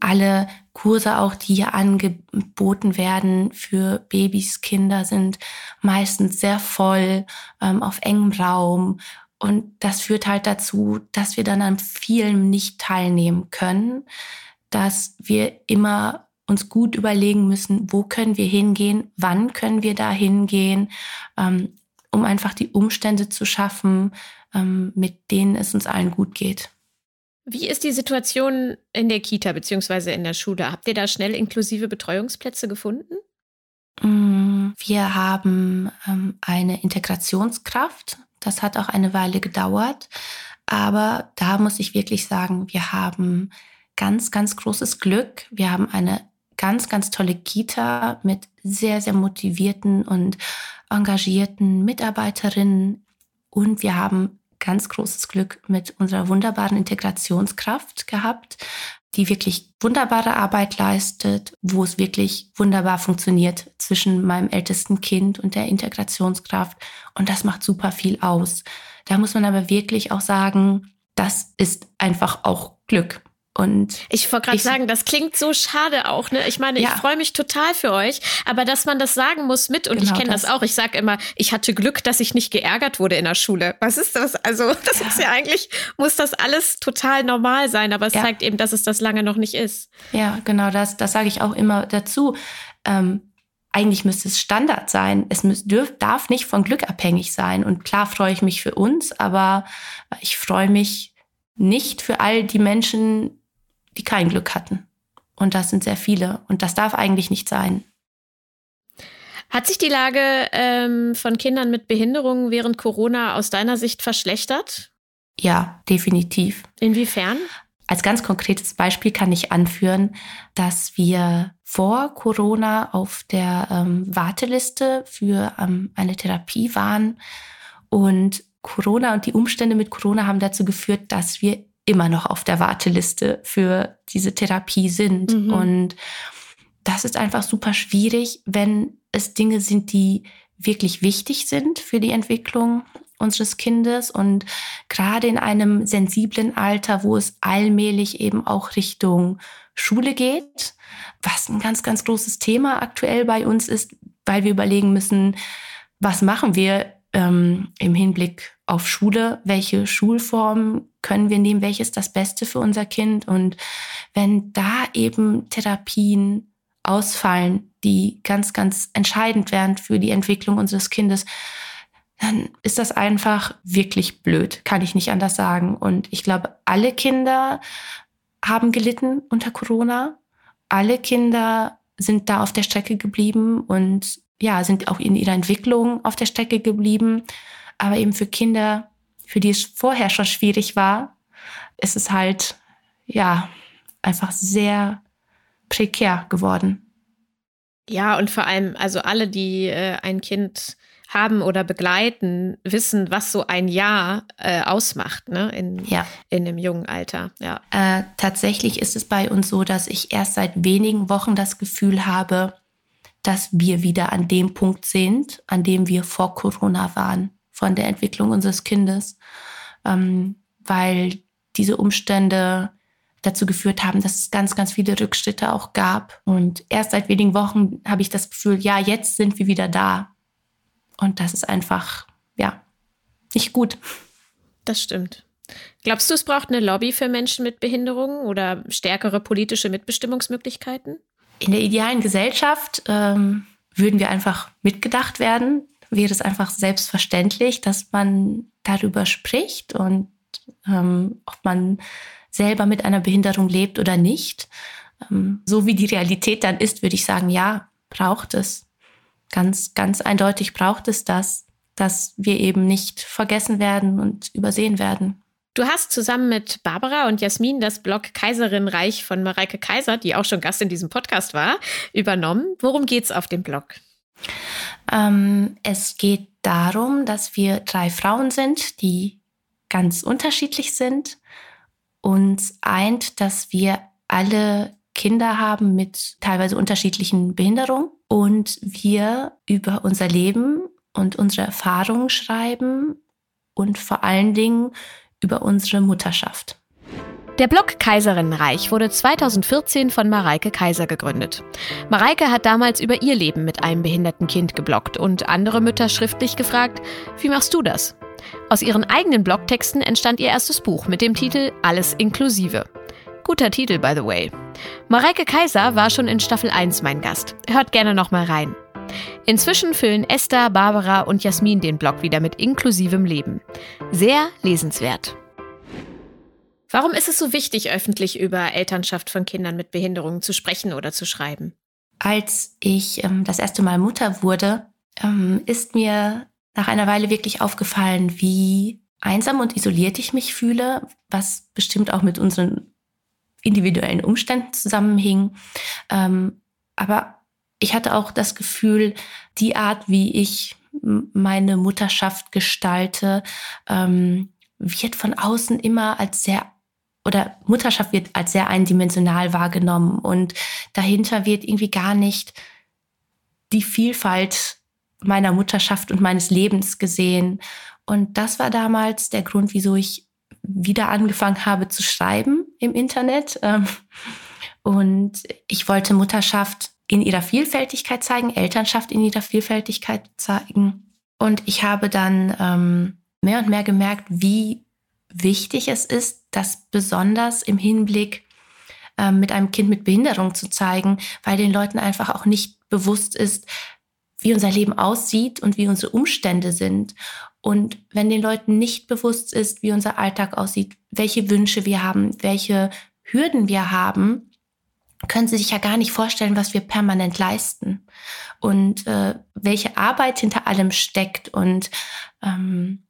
Alle Kurse auch, die hier angeboten werden für Babys, Kinder, sind meistens sehr voll, ähm, auf engem Raum. Und das führt halt dazu, dass wir dann an vielen nicht teilnehmen können, dass wir immer uns gut überlegen müssen, wo können wir hingehen, wann können wir da hingehen, ähm, um einfach die Umstände zu schaffen, ähm, mit denen es uns allen gut geht. Wie ist die Situation in der Kita bzw. in der Schule? Habt ihr da schnell inklusive Betreuungsplätze gefunden? Mm, wir haben ähm, eine Integrationskraft. Das hat auch eine Weile gedauert. Aber da muss ich wirklich sagen, wir haben ganz, ganz großes Glück. Wir haben eine ganz, ganz tolle Kita mit sehr, sehr motivierten und engagierten Mitarbeiterinnen. Und wir haben ganz großes Glück mit unserer wunderbaren Integrationskraft gehabt, die wirklich wunderbare Arbeit leistet, wo es wirklich wunderbar funktioniert zwischen meinem ältesten Kind und der Integrationskraft. Und das macht super viel aus. Da muss man aber wirklich auch sagen, das ist einfach auch Glück. Und ich wollte gerade sagen, das klingt so schade auch. Ne? Ich meine, ja. ich freue mich total für euch, aber dass man das sagen muss mit, und genau ich kenne das. das. auch, ich sage immer, ich hatte Glück, dass ich nicht geärgert wurde in der Schule. Was ist das? Also, das ja. ist ja eigentlich, muss das alles total normal sein, aber es ja. zeigt eben, dass es das lange noch nicht ist. Ja, genau, das, das sage ich auch immer dazu. Ähm, eigentlich müsste es Standard sein. Es müß, dürf, darf nicht von Glück abhängig sein. Und klar freue ich mich für uns, aber ich freue mich nicht für all die Menschen, die kein Glück hatten. Und das sind sehr viele. Und das darf eigentlich nicht sein. Hat sich die Lage ähm, von Kindern mit Behinderungen während Corona aus deiner Sicht verschlechtert? Ja, definitiv. Inwiefern? Als ganz konkretes Beispiel kann ich anführen, dass wir vor Corona auf der ähm, Warteliste für ähm, eine Therapie waren. Und Corona und die Umstände mit Corona haben dazu geführt, dass wir immer noch auf der Warteliste für diese Therapie sind. Mhm. Und das ist einfach super schwierig, wenn es Dinge sind, die wirklich wichtig sind für die Entwicklung unseres Kindes und gerade in einem sensiblen Alter, wo es allmählich eben auch Richtung Schule geht, was ein ganz, ganz großes Thema aktuell bei uns ist, weil wir überlegen müssen, was machen wir ähm, im Hinblick auf Schule, welche Schulform können wir nehmen, welches das Beste für unser Kind. Und wenn da eben Therapien ausfallen, die ganz, ganz entscheidend wären für die Entwicklung unseres Kindes, dann ist das einfach wirklich blöd, kann ich nicht anders sagen. Und ich glaube, alle Kinder haben gelitten unter Corona. Alle Kinder sind da auf der Strecke geblieben und ja, sind auch in ihrer Entwicklung auf der Strecke geblieben. Aber eben für Kinder, für die es vorher schon schwierig war, ist es halt, ja, einfach sehr prekär geworden. Ja, und vor allem, also alle, die äh, ein Kind haben oder begleiten, wissen, was so ein Jahr äh, ausmacht, ne, in, ja. in dem jungen Alter. Ja. Äh, tatsächlich ist es bei uns so, dass ich erst seit wenigen Wochen das Gefühl habe, dass wir wieder an dem Punkt sind, an dem wir vor Corona waren, von der Entwicklung unseres Kindes, ähm, weil diese Umstände dazu geführt haben, dass es ganz, ganz viele Rückschritte auch gab. Und erst seit wenigen Wochen habe ich das Gefühl, ja, jetzt sind wir wieder da. Und das ist einfach, ja, nicht gut. Das stimmt. Glaubst du, es braucht eine Lobby für Menschen mit Behinderungen oder stärkere politische Mitbestimmungsmöglichkeiten? In der idealen Gesellschaft ähm, würden wir einfach mitgedacht werden, wäre es einfach selbstverständlich, dass man darüber spricht und ähm, ob man selber mit einer Behinderung lebt oder nicht. Ähm, so wie die Realität dann ist, würde ich sagen, ja, braucht es. Ganz, ganz eindeutig braucht es das, dass wir eben nicht vergessen werden und übersehen werden. Du hast zusammen mit Barbara und Jasmin das Blog Kaiserinreich von Mareike Kaiser, die auch schon Gast in diesem Podcast war, übernommen. Worum geht es auf dem Blog? Ähm, es geht darum, dass wir drei Frauen sind, die ganz unterschiedlich sind. Uns eint, dass wir alle Kinder haben mit teilweise unterschiedlichen Behinderungen und wir über unser Leben und unsere Erfahrungen schreiben und vor allen Dingen über unsere Mutterschaft. Der Blog Kaiserinnenreich wurde 2014 von Mareike Kaiser gegründet. Mareike hat damals über ihr Leben mit einem behinderten Kind gebloggt und andere Mütter schriftlich gefragt, wie machst du das? Aus ihren eigenen Blogtexten entstand ihr erstes Buch mit dem Titel Alles inklusive. Guter Titel, by the way. Mareike Kaiser war schon in Staffel 1 mein Gast. Hört gerne nochmal rein. Inzwischen füllen Esther, Barbara und Jasmin den Blog wieder mit inklusivem Leben. Sehr lesenswert. Warum ist es so wichtig, öffentlich über Elternschaft von Kindern mit Behinderungen zu sprechen oder zu schreiben? Als ich ähm, das erste Mal Mutter wurde, ähm, ist mir nach einer Weile wirklich aufgefallen, wie einsam und isoliert ich mich fühle, was bestimmt auch mit unseren individuellen Umständen zusammenhing. Ähm, aber ich hatte auch das Gefühl, die Art, wie ich meine Mutterschaft gestalte, ähm, wird von außen immer als sehr oder Mutterschaft wird als sehr eindimensional wahrgenommen und dahinter wird irgendwie gar nicht die Vielfalt meiner Mutterschaft und meines Lebens gesehen. Und das war damals der Grund, wieso ich wieder angefangen habe zu schreiben im Internet. Ähm, und ich wollte Mutterschaft in ihrer Vielfältigkeit zeigen, Elternschaft in ihrer Vielfältigkeit zeigen. Und ich habe dann ähm, mehr und mehr gemerkt, wie wichtig es ist, das besonders im Hinblick ähm, mit einem Kind mit Behinderung zu zeigen, weil den Leuten einfach auch nicht bewusst ist, wie unser Leben aussieht und wie unsere Umstände sind. Und wenn den Leuten nicht bewusst ist, wie unser Alltag aussieht, welche Wünsche wir haben, welche Hürden wir haben, können Sie sich ja gar nicht vorstellen, was wir permanent leisten und äh, welche Arbeit hinter allem steckt. Und ähm,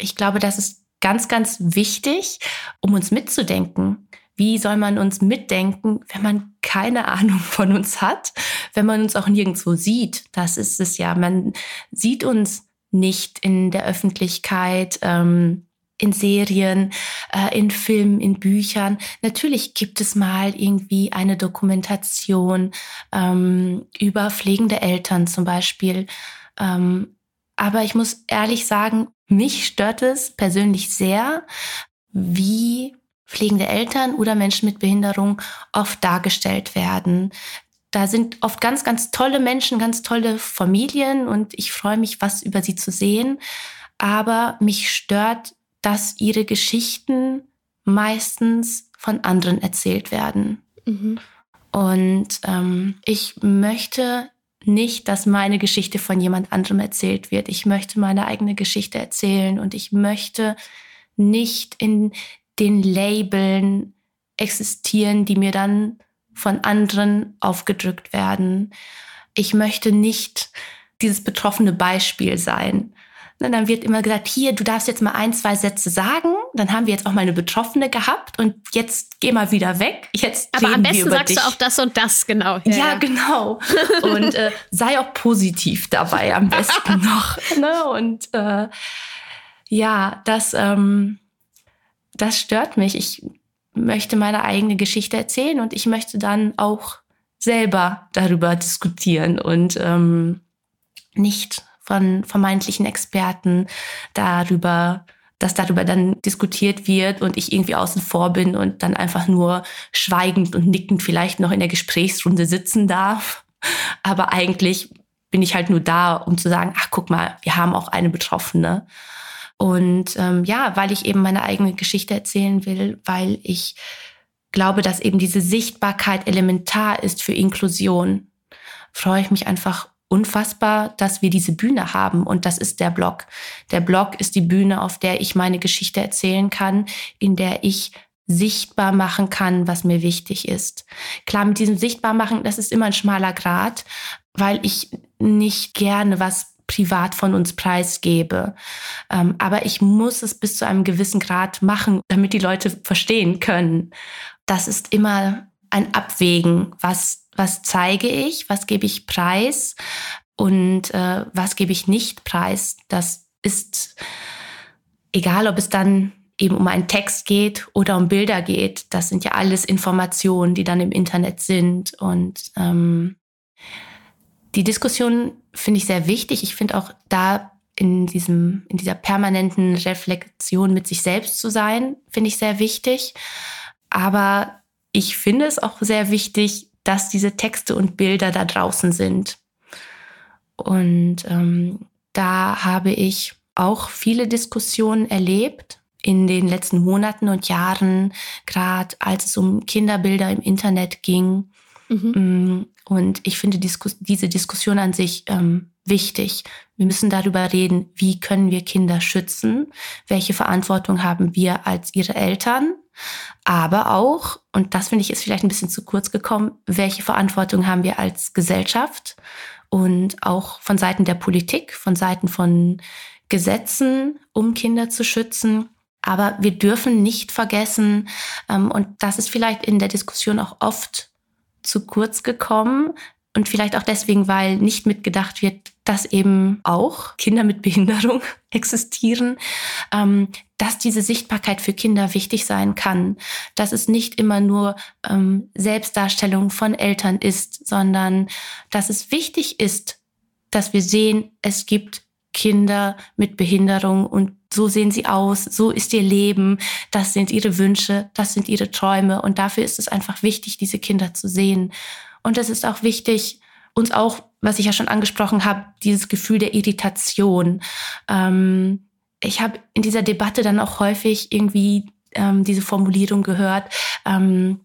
ich glaube, das ist ganz, ganz wichtig, um uns mitzudenken. Wie soll man uns mitdenken, wenn man keine Ahnung von uns hat, wenn man uns auch nirgendwo sieht? Das ist es ja. Man sieht uns nicht in der Öffentlichkeit. Ähm, in Serien, äh, in Filmen, in Büchern. Natürlich gibt es mal irgendwie eine Dokumentation ähm, über pflegende Eltern zum Beispiel. Ähm, aber ich muss ehrlich sagen, mich stört es persönlich sehr, wie pflegende Eltern oder Menschen mit Behinderung oft dargestellt werden. da sind oft ganz, ganz tolle Menschen, ganz tolle Familien und ich freue mich, was über sie zu sehen. Aber mich stört, dass ihre Geschichten meistens von anderen erzählt werden. Mhm. Und ähm, ich möchte nicht, dass meine Geschichte von jemand anderem erzählt wird. Ich möchte meine eigene Geschichte erzählen und ich möchte nicht in den Labeln existieren, die mir dann von anderen aufgedrückt werden. Ich möchte nicht dieses betroffene Beispiel sein. Und dann wird immer gesagt, hier, du darfst jetzt mal ein, zwei Sätze sagen. Dann haben wir jetzt auch mal eine Betroffene gehabt und jetzt geh mal wieder weg. Jetzt Aber am besten sagst dich. du auch das und das, genau. Ja, ja genau. und äh, sei auch positiv dabei am besten noch. Ne? Und äh, ja, das, ähm, das stört mich. Ich möchte meine eigene Geschichte erzählen und ich möchte dann auch selber darüber diskutieren und ähm, nicht von vermeintlichen Experten darüber, dass darüber dann diskutiert wird und ich irgendwie außen vor bin und dann einfach nur schweigend und nickend vielleicht noch in der Gesprächsrunde sitzen darf. Aber eigentlich bin ich halt nur da, um zu sagen, ach guck mal, wir haben auch eine Betroffene. Und ähm, ja, weil ich eben meine eigene Geschichte erzählen will, weil ich glaube, dass eben diese Sichtbarkeit elementar ist für Inklusion, freue ich mich einfach unfassbar, dass wir diese Bühne haben. Und das ist der Blog. Der Blog ist die Bühne, auf der ich meine Geschichte erzählen kann, in der ich sichtbar machen kann, was mir wichtig ist. Klar, mit diesem Sichtbarmachen, das ist immer ein schmaler Grad, weil ich nicht gerne was privat von uns preisgebe. Ähm, aber ich muss es bis zu einem gewissen Grad machen, damit die Leute verstehen können. Das ist immer ein Abwägen, was was zeige ich, was gebe ich preis und äh, was gebe ich nicht preis. Das ist egal, ob es dann eben um einen Text geht oder um Bilder geht. Das sind ja alles Informationen, die dann im Internet sind. Und ähm, die Diskussion finde ich sehr wichtig. Ich finde auch da in diesem, in dieser permanenten Reflexion mit sich selbst zu sein, finde ich sehr wichtig. Aber ich finde es auch sehr wichtig, dass diese Texte und Bilder da draußen sind. Und ähm, da habe ich auch viele Diskussionen erlebt in den letzten Monaten und Jahren, gerade als es um Kinderbilder im Internet ging. Mhm. Mm, und ich finde Diskus diese Diskussion an sich ähm, wichtig. Wir müssen darüber reden, wie können wir Kinder schützen, welche Verantwortung haben wir als ihre Eltern aber auch, und das finde ich ist vielleicht ein bisschen zu kurz gekommen, welche Verantwortung haben wir als Gesellschaft und auch von Seiten der Politik, von Seiten von Gesetzen, um Kinder zu schützen. Aber wir dürfen nicht vergessen, ähm, und das ist vielleicht in der Diskussion auch oft zu kurz gekommen, und vielleicht auch deswegen, weil nicht mitgedacht wird, dass eben auch Kinder mit Behinderung existieren, ähm, dass diese Sichtbarkeit für Kinder wichtig sein kann, dass es nicht immer nur ähm, Selbstdarstellung von Eltern ist, sondern dass es wichtig ist, dass wir sehen, es gibt Kinder mit Behinderung und so sehen sie aus, so ist ihr Leben, das sind ihre Wünsche, das sind ihre Träume und dafür ist es einfach wichtig, diese Kinder zu sehen. Und es ist auch wichtig, uns auch, was ich ja schon angesprochen habe, dieses Gefühl der Irritation. Ähm, ich habe in dieser Debatte dann auch häufig irgendwie ähm, diese Formulierung gehört. Ähm,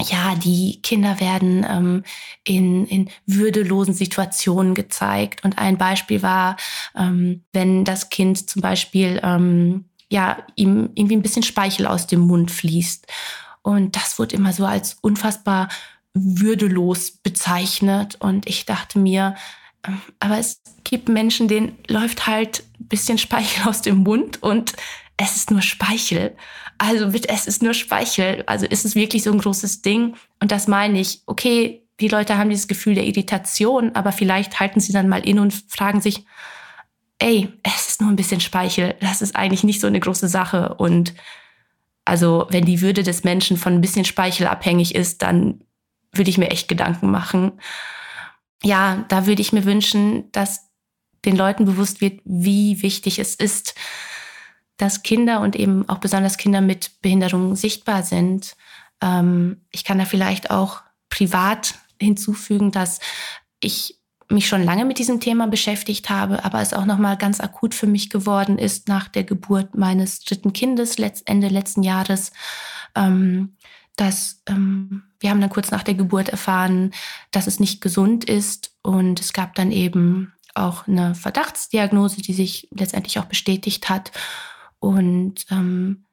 ja, die Kinder werden ähm, in, in würdelosen Situationen gezeigt. Und ein Beispiel war, ähm, wenn das Kind zum Beispiel ähm, ja ihm irgendwie ein bisschen Speichel aus dem Mund fließt. Und das wurde immer so als unfassbar würdelos bezeichnet. Und ich dachte mir, ähm, aber es gibt Menschen, denen läuft halt ein bisschen Speichel aus dem Mund und es ist nur Speichel. Also es ist nur Speichel. Also ist es wirklich so ein großes Ding. Und das meine ich, okay, die Leute haben dieses Gefühl der Irritation, aber vielleicht halten sie dann mal in und fragen sich, ey, es ist nur ein bisschen Speichel. Das ist eigentlich nicht so eine große Sache. Und also wenn die Würde des Menschen von ein bisschen Speichel abhängig ist, dann würde ich mir echt Gedanken machen. Ja, da würde ich mir wünschen, dass den Leuten bewusst wird, wie wichtig es ist, dass Kinder und eben auch besonders Kinder mit Behinderungen sichtbar sind. Ähm, ich kann da vielleicht auch privat hinzufügen, dass ich mich schon lange mit diesem Thema beschäftigt habe, aber es auch noch mal ganz akut für mich geworden ist nach der Geburt meines dritten Kindes Ende letzten Jahres, ähm, dass ähm, wir haben dann kurz nach der Geburt erfahren, dass es nicht gesund ist und es gab dann eben auch eine Verdachtsdiagnose, die sich letztendlich auch bestätigt hat und ähm,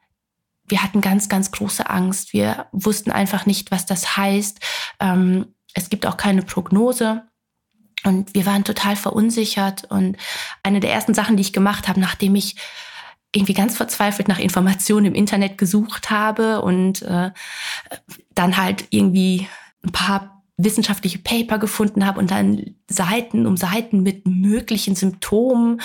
wir hatten ganz, ganz große Angst. Wir wussten einfach nicht, was das heißt. Ähm, es gibt auch keine Prognose. Und wir waren total verunsichert. Und eine der ersten Sachen, die ich gemacht habe, nachdem ich irgendwie ganz verzweifelt nach Informationen im Internet gesucht habe und äh, dann halt irgendwie ein paar wissenschaftliche Paper gefunden habe und dann Seiten um Seiten mit möglichen Symptomen,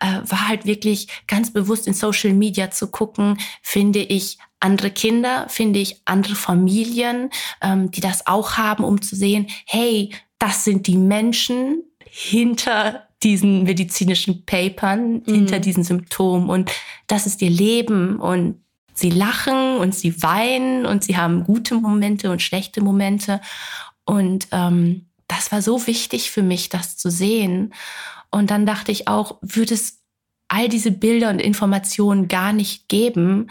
äh, war halt wirklich ganz bewusst in Social Media zu gucken, finde ich andere Kinder, finde ich andere Familien, ähm, die das auch haben, um zu sehen, hey, das sind die Menschen hinter diesen medizinischen Papern, mhm. hinter diesen Symptomen und das ist ihr Leben und sie lachen und sie weinen und sie haben gute Momente und schlechte Momente und ähm, das war so wichtig für mich, das zu sehen. Und dann dachte ich auch, würde es all diese Bilder und Informationen gar nicht geben,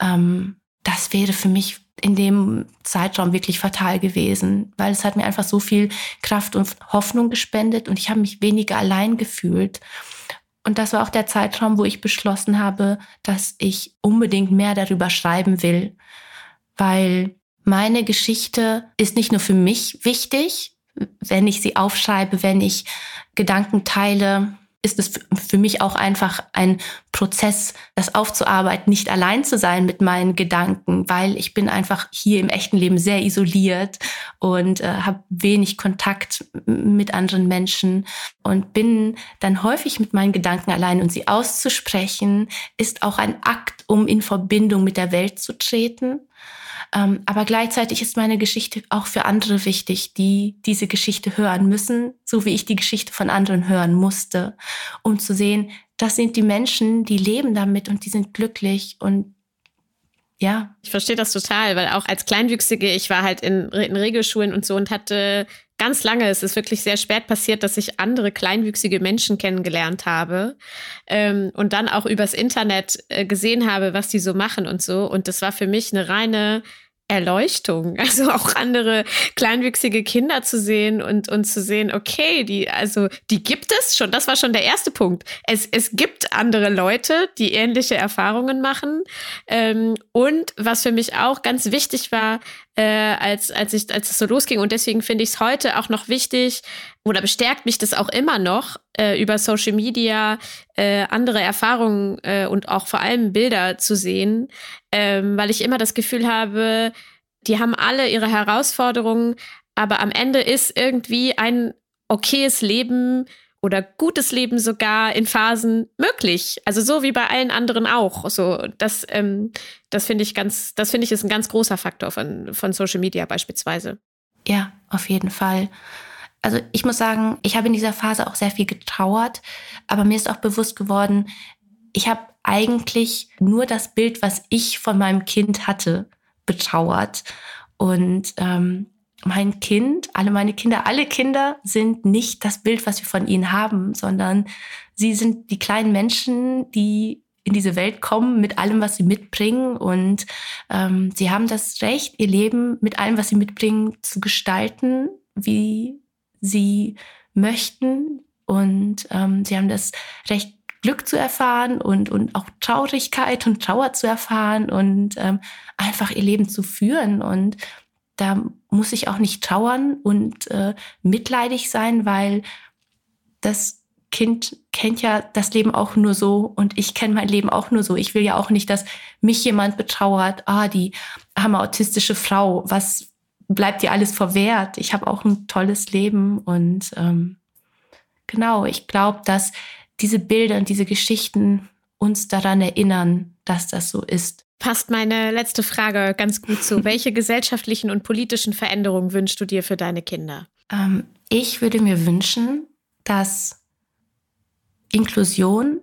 ähm, das wäre für mich in dem Zeitraum wirklich fatal gewesen, weil es hat mir einfach so viel Kraft und Hoffnung gespendet und ich habe mich weniger allein gefühlt. Und das war auch der Zeitraum, wo ich beschlossen habe, dass ich unbedingt mehr darüber schreiben will, weil meine Geschichte ist nicht nur für mich wichtig, wenn ich sie aufschreibe, wenn ich Gedanken teile, ist es für mich auch einfach ein Prozess, das aufzuarbeiten, nicht allein zu sein mit meinen Gedanken, weil ich bin einfach hier im echten Leben sehr isoliert und äh, habe wenig Kontakt mit anderen Menschen und bin dann häufig mit meinen Gedanken allein und sie auszusprechen, ist auch ein Akt, um in Verbindung mit der Welt zu treten. Ähm, aber gleichzeitig ist meine Geschichte auch für andere wichtig, die diese Geschichte hören müssen, so wie ich die Geschichte von anderen hören musste, um zu sehen, das sind die Menschen, die leben damit und die sind glücklich und ja. Ich verstehe das total, weil auch als Kleinwüchsige, ich war halt in, in Regelschulen und so und hatte ganz lange, es ist wirklich sehr spät passiert, dass ich andere kleinwüchsige Menschen kennengelernt habe ähm, und dann auch übers Internet äh, gesehen habe, was die so machen und so. Und das war für mich eine reine Erleuchtung, also auch andere kleinwüchsige Kinder zu sehen und, und zu sehen, okay, die, also die gibt es schon, das war schon der erste Punkt. Es, es gibt andere Leute, die ähnliche Erfahrungen machen. Ähm, und was für mich auch ganz wichtig war, äh, als, als, ich, als es so losging, und deswegen finde ich es heute auch noch wichtig, oder bestärkt mich das auch immer noch, äh, über Social Media äh, andere Erfahrungen äh, und auch vor allem Bilder zu sehen, ähm, weil ich immer das Gefühl habe, die haben alle ihre Herausforderungen, aber am Ende ist irgendwie ein okayes Leben oder gutes Leben sogar in Phasen möglich. Also so wie bei allen anderen auch. So, das, ähm, das finde ich ganz, das finde ich ist ein ganz großer Faktor von, von Social Media beispielsweise. Ja, auf jeden Fall. Also ich muss sagen, ich habe in dieser Phase auch sehr viel getrauert, aber mir ist auch bewusst geworden, ich habe eigentlich nur das Bild, was ich von meinem Kind hatte, betrauert. Und ähm, mein Kind, alle meine Kinder, alle Kinder sind nicht das Bild, was wir von ihnen haben, sondern sie sind die kleinen Menschen, die in diese Welt kommen mit allem, was sie mitbringen. Und ähm, sie haben das Recht, ihr Leben mit allem, was sie mitbringen, zu gestalten, wie sie möchten. Und ähm, sie haben das Recht, Glück zu erfahren und, und auch Traurigkeit und Trauer zu erfahren und ähm, einfach ihr Leben zu führen. Und da muss ich auch nicht trauern und äh, mitleidig sein, weil das Kind kennt ja das Leben auch nur so und ich kenne mein Leben auch nur so. Ich will ja auch nicht, dass mich jemand betrauert, ah, die arme autistische Frau, was bleibt dir alles verwehrt. Ich habe auch ein tolles Leben und ähm, genau, ich glaube, dass diese Bilder und diese Geschichten uns daran erinnern, dass das so ist. Passt meine letzte Frage ganz gut zu. Welche gesellschaftlichen und politischen Veränderungen wünschst du dir für deine Kinder? Ähm, ich würde mir wünschen, dass Inklusion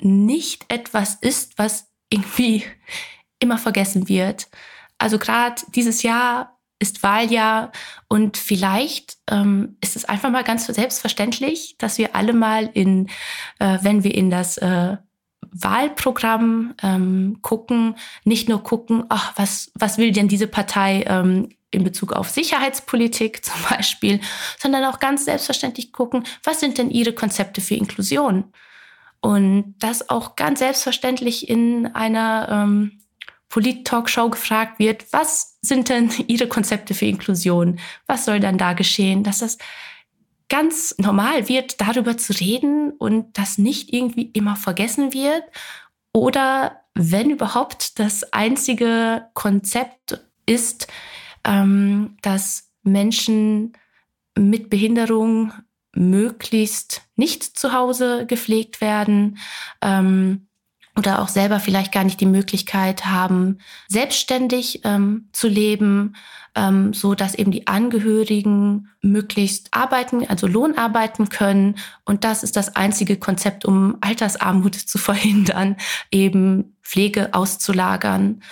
nicht etwas ist, was irgendwie immer vergessen wird. Also gerade dieses Jahr ist Wahljahr und vielleicht ähm, ist es einfach mal ganz selbstverständlich, dass wir alle mal in, äh, wenn wir in das äh, Wahlprogramm ähm, gucken, nicht nur gucken, ach, was, was will denn diese Partei ähm, in Bezug auf Sicherheitspolitik zum Beispiel, sondern auch ganz selbstverständlich gucken, was sind denn ihre Konzepte für Inklusion? Und das auch ganz selbstverständlich in einer ähm, Polit-Talkshow gefragt wird, was sind denn Ihre Konzepte für Inklusion? Was soll dann da geschehen? Dass das ganz normal wird, darüber zu reden und das nicht irgendwie immer vergessen wird. Oder wenn überhaupt das einzige Konzept ist, ähm, dass Menschen mit Behinderung möglichst nicht zu Hause gepflegt werden, ähm, oder auch selber vielleicht gar nicht die Möglichkeit haben, selbstständig ähm, zu leben, ähm, so dass eben die Angehörigen möglichst arbeiten, also Lohn arbeiten können. Und das ist das einzige Konzept, um Altersarmut zu verhindern, eben Pflege auszulagern.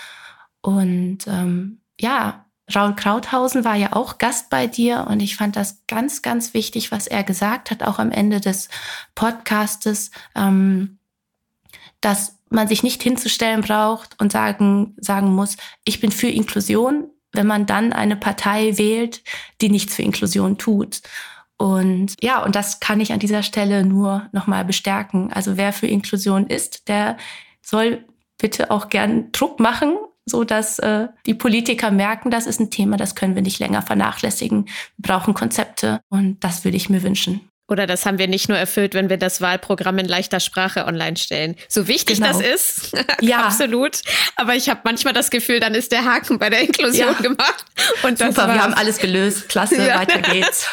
Und ähm, ja, Raul Krauthausen war ja auch Gast bei dir und ich fand das ganz, ganz wichtig, was er gesagt hat, auch am Ende des Podcastes. Ähm, dass man sich nicht hinzustellen braucht und sagen, sagen muss, ich bin für Inklusion, wenn man dann eine Partei wählt, die nichts für Inklusion tut. Und ja, und das kann ich an dieser Stelle nur nochmal bestärken. Also wer für Inklusion ist, der soll bitte auch gern Druck machen, so dass äh, die Politiker merken, das ist ein Thema, das können wir nicht länger vernachlässigen. Wir brauchen Konzepte und das würde ich mir wünschen. Oder das haben wir nicht nur erfüllt, wenn wir das Wahlprogramm in leichter Sprache online stellen. So wichtig genau. das ist, ja. absolut. Aber ich habe manchmal das Gefühl, dann ist der Haken bei der Inklusion ja. gemacht. Und das Super, wir haben alles gelöst. Klasse, ja. weiter geht's.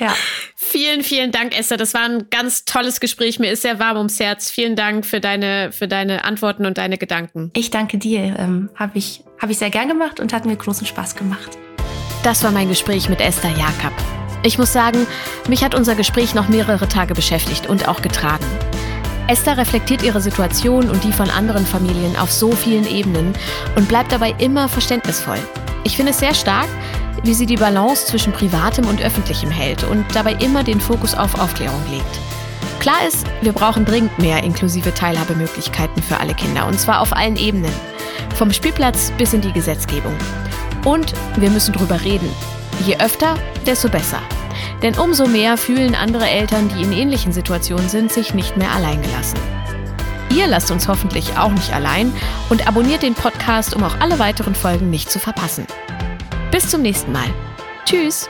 Ja. Vielen, vielen Dank, Esther. Das war ein ganz tolles Gespräch. Mir ist sehr warm ums Herz. Vielen Dank für deine, für deine Antworten und deine Gedanken. Ich danke dir. Ähm, Habe ich, hab ich sehr gern gemacht und hat mir großen Spaß gemacht. Das war mein Gespräch mit Esther Jakob. Ich muss sagen, mich hat unser Gespräch noch mehrere Tage beschäftigt und auch getragen. Esther reflektiert ihre Situation und die von anderen Familien auf so vielen Ebenen und bleibt dabei immer verständnisvoll. Ich finde es sehr stark, wie sie die Balance zwischen Privatem und Öffentlichem hält und dabei immer den Fokus auf Aufklärung legt. Klar ist, wir brauchen dringend mehr inklusive Teilhabemöglichkeiten für alle Kinder, und zwar auf allen Ebenen. Vom Spielplatz bis in die Gesetzgebung. Und wir müssen drüber reden, Je öfter, desto besser. Denn umso mehr fühlen andere Eltern, die in ähnlichen Situationen sind, sich nicht mehr alleingelassen. Ihr lasst uns hoffentlich auch nicht allein und abonniert den Podcast, um auch alle weiteren Folgen nicht zu verpassen. Bis zum nächsten Mal. Tschüss!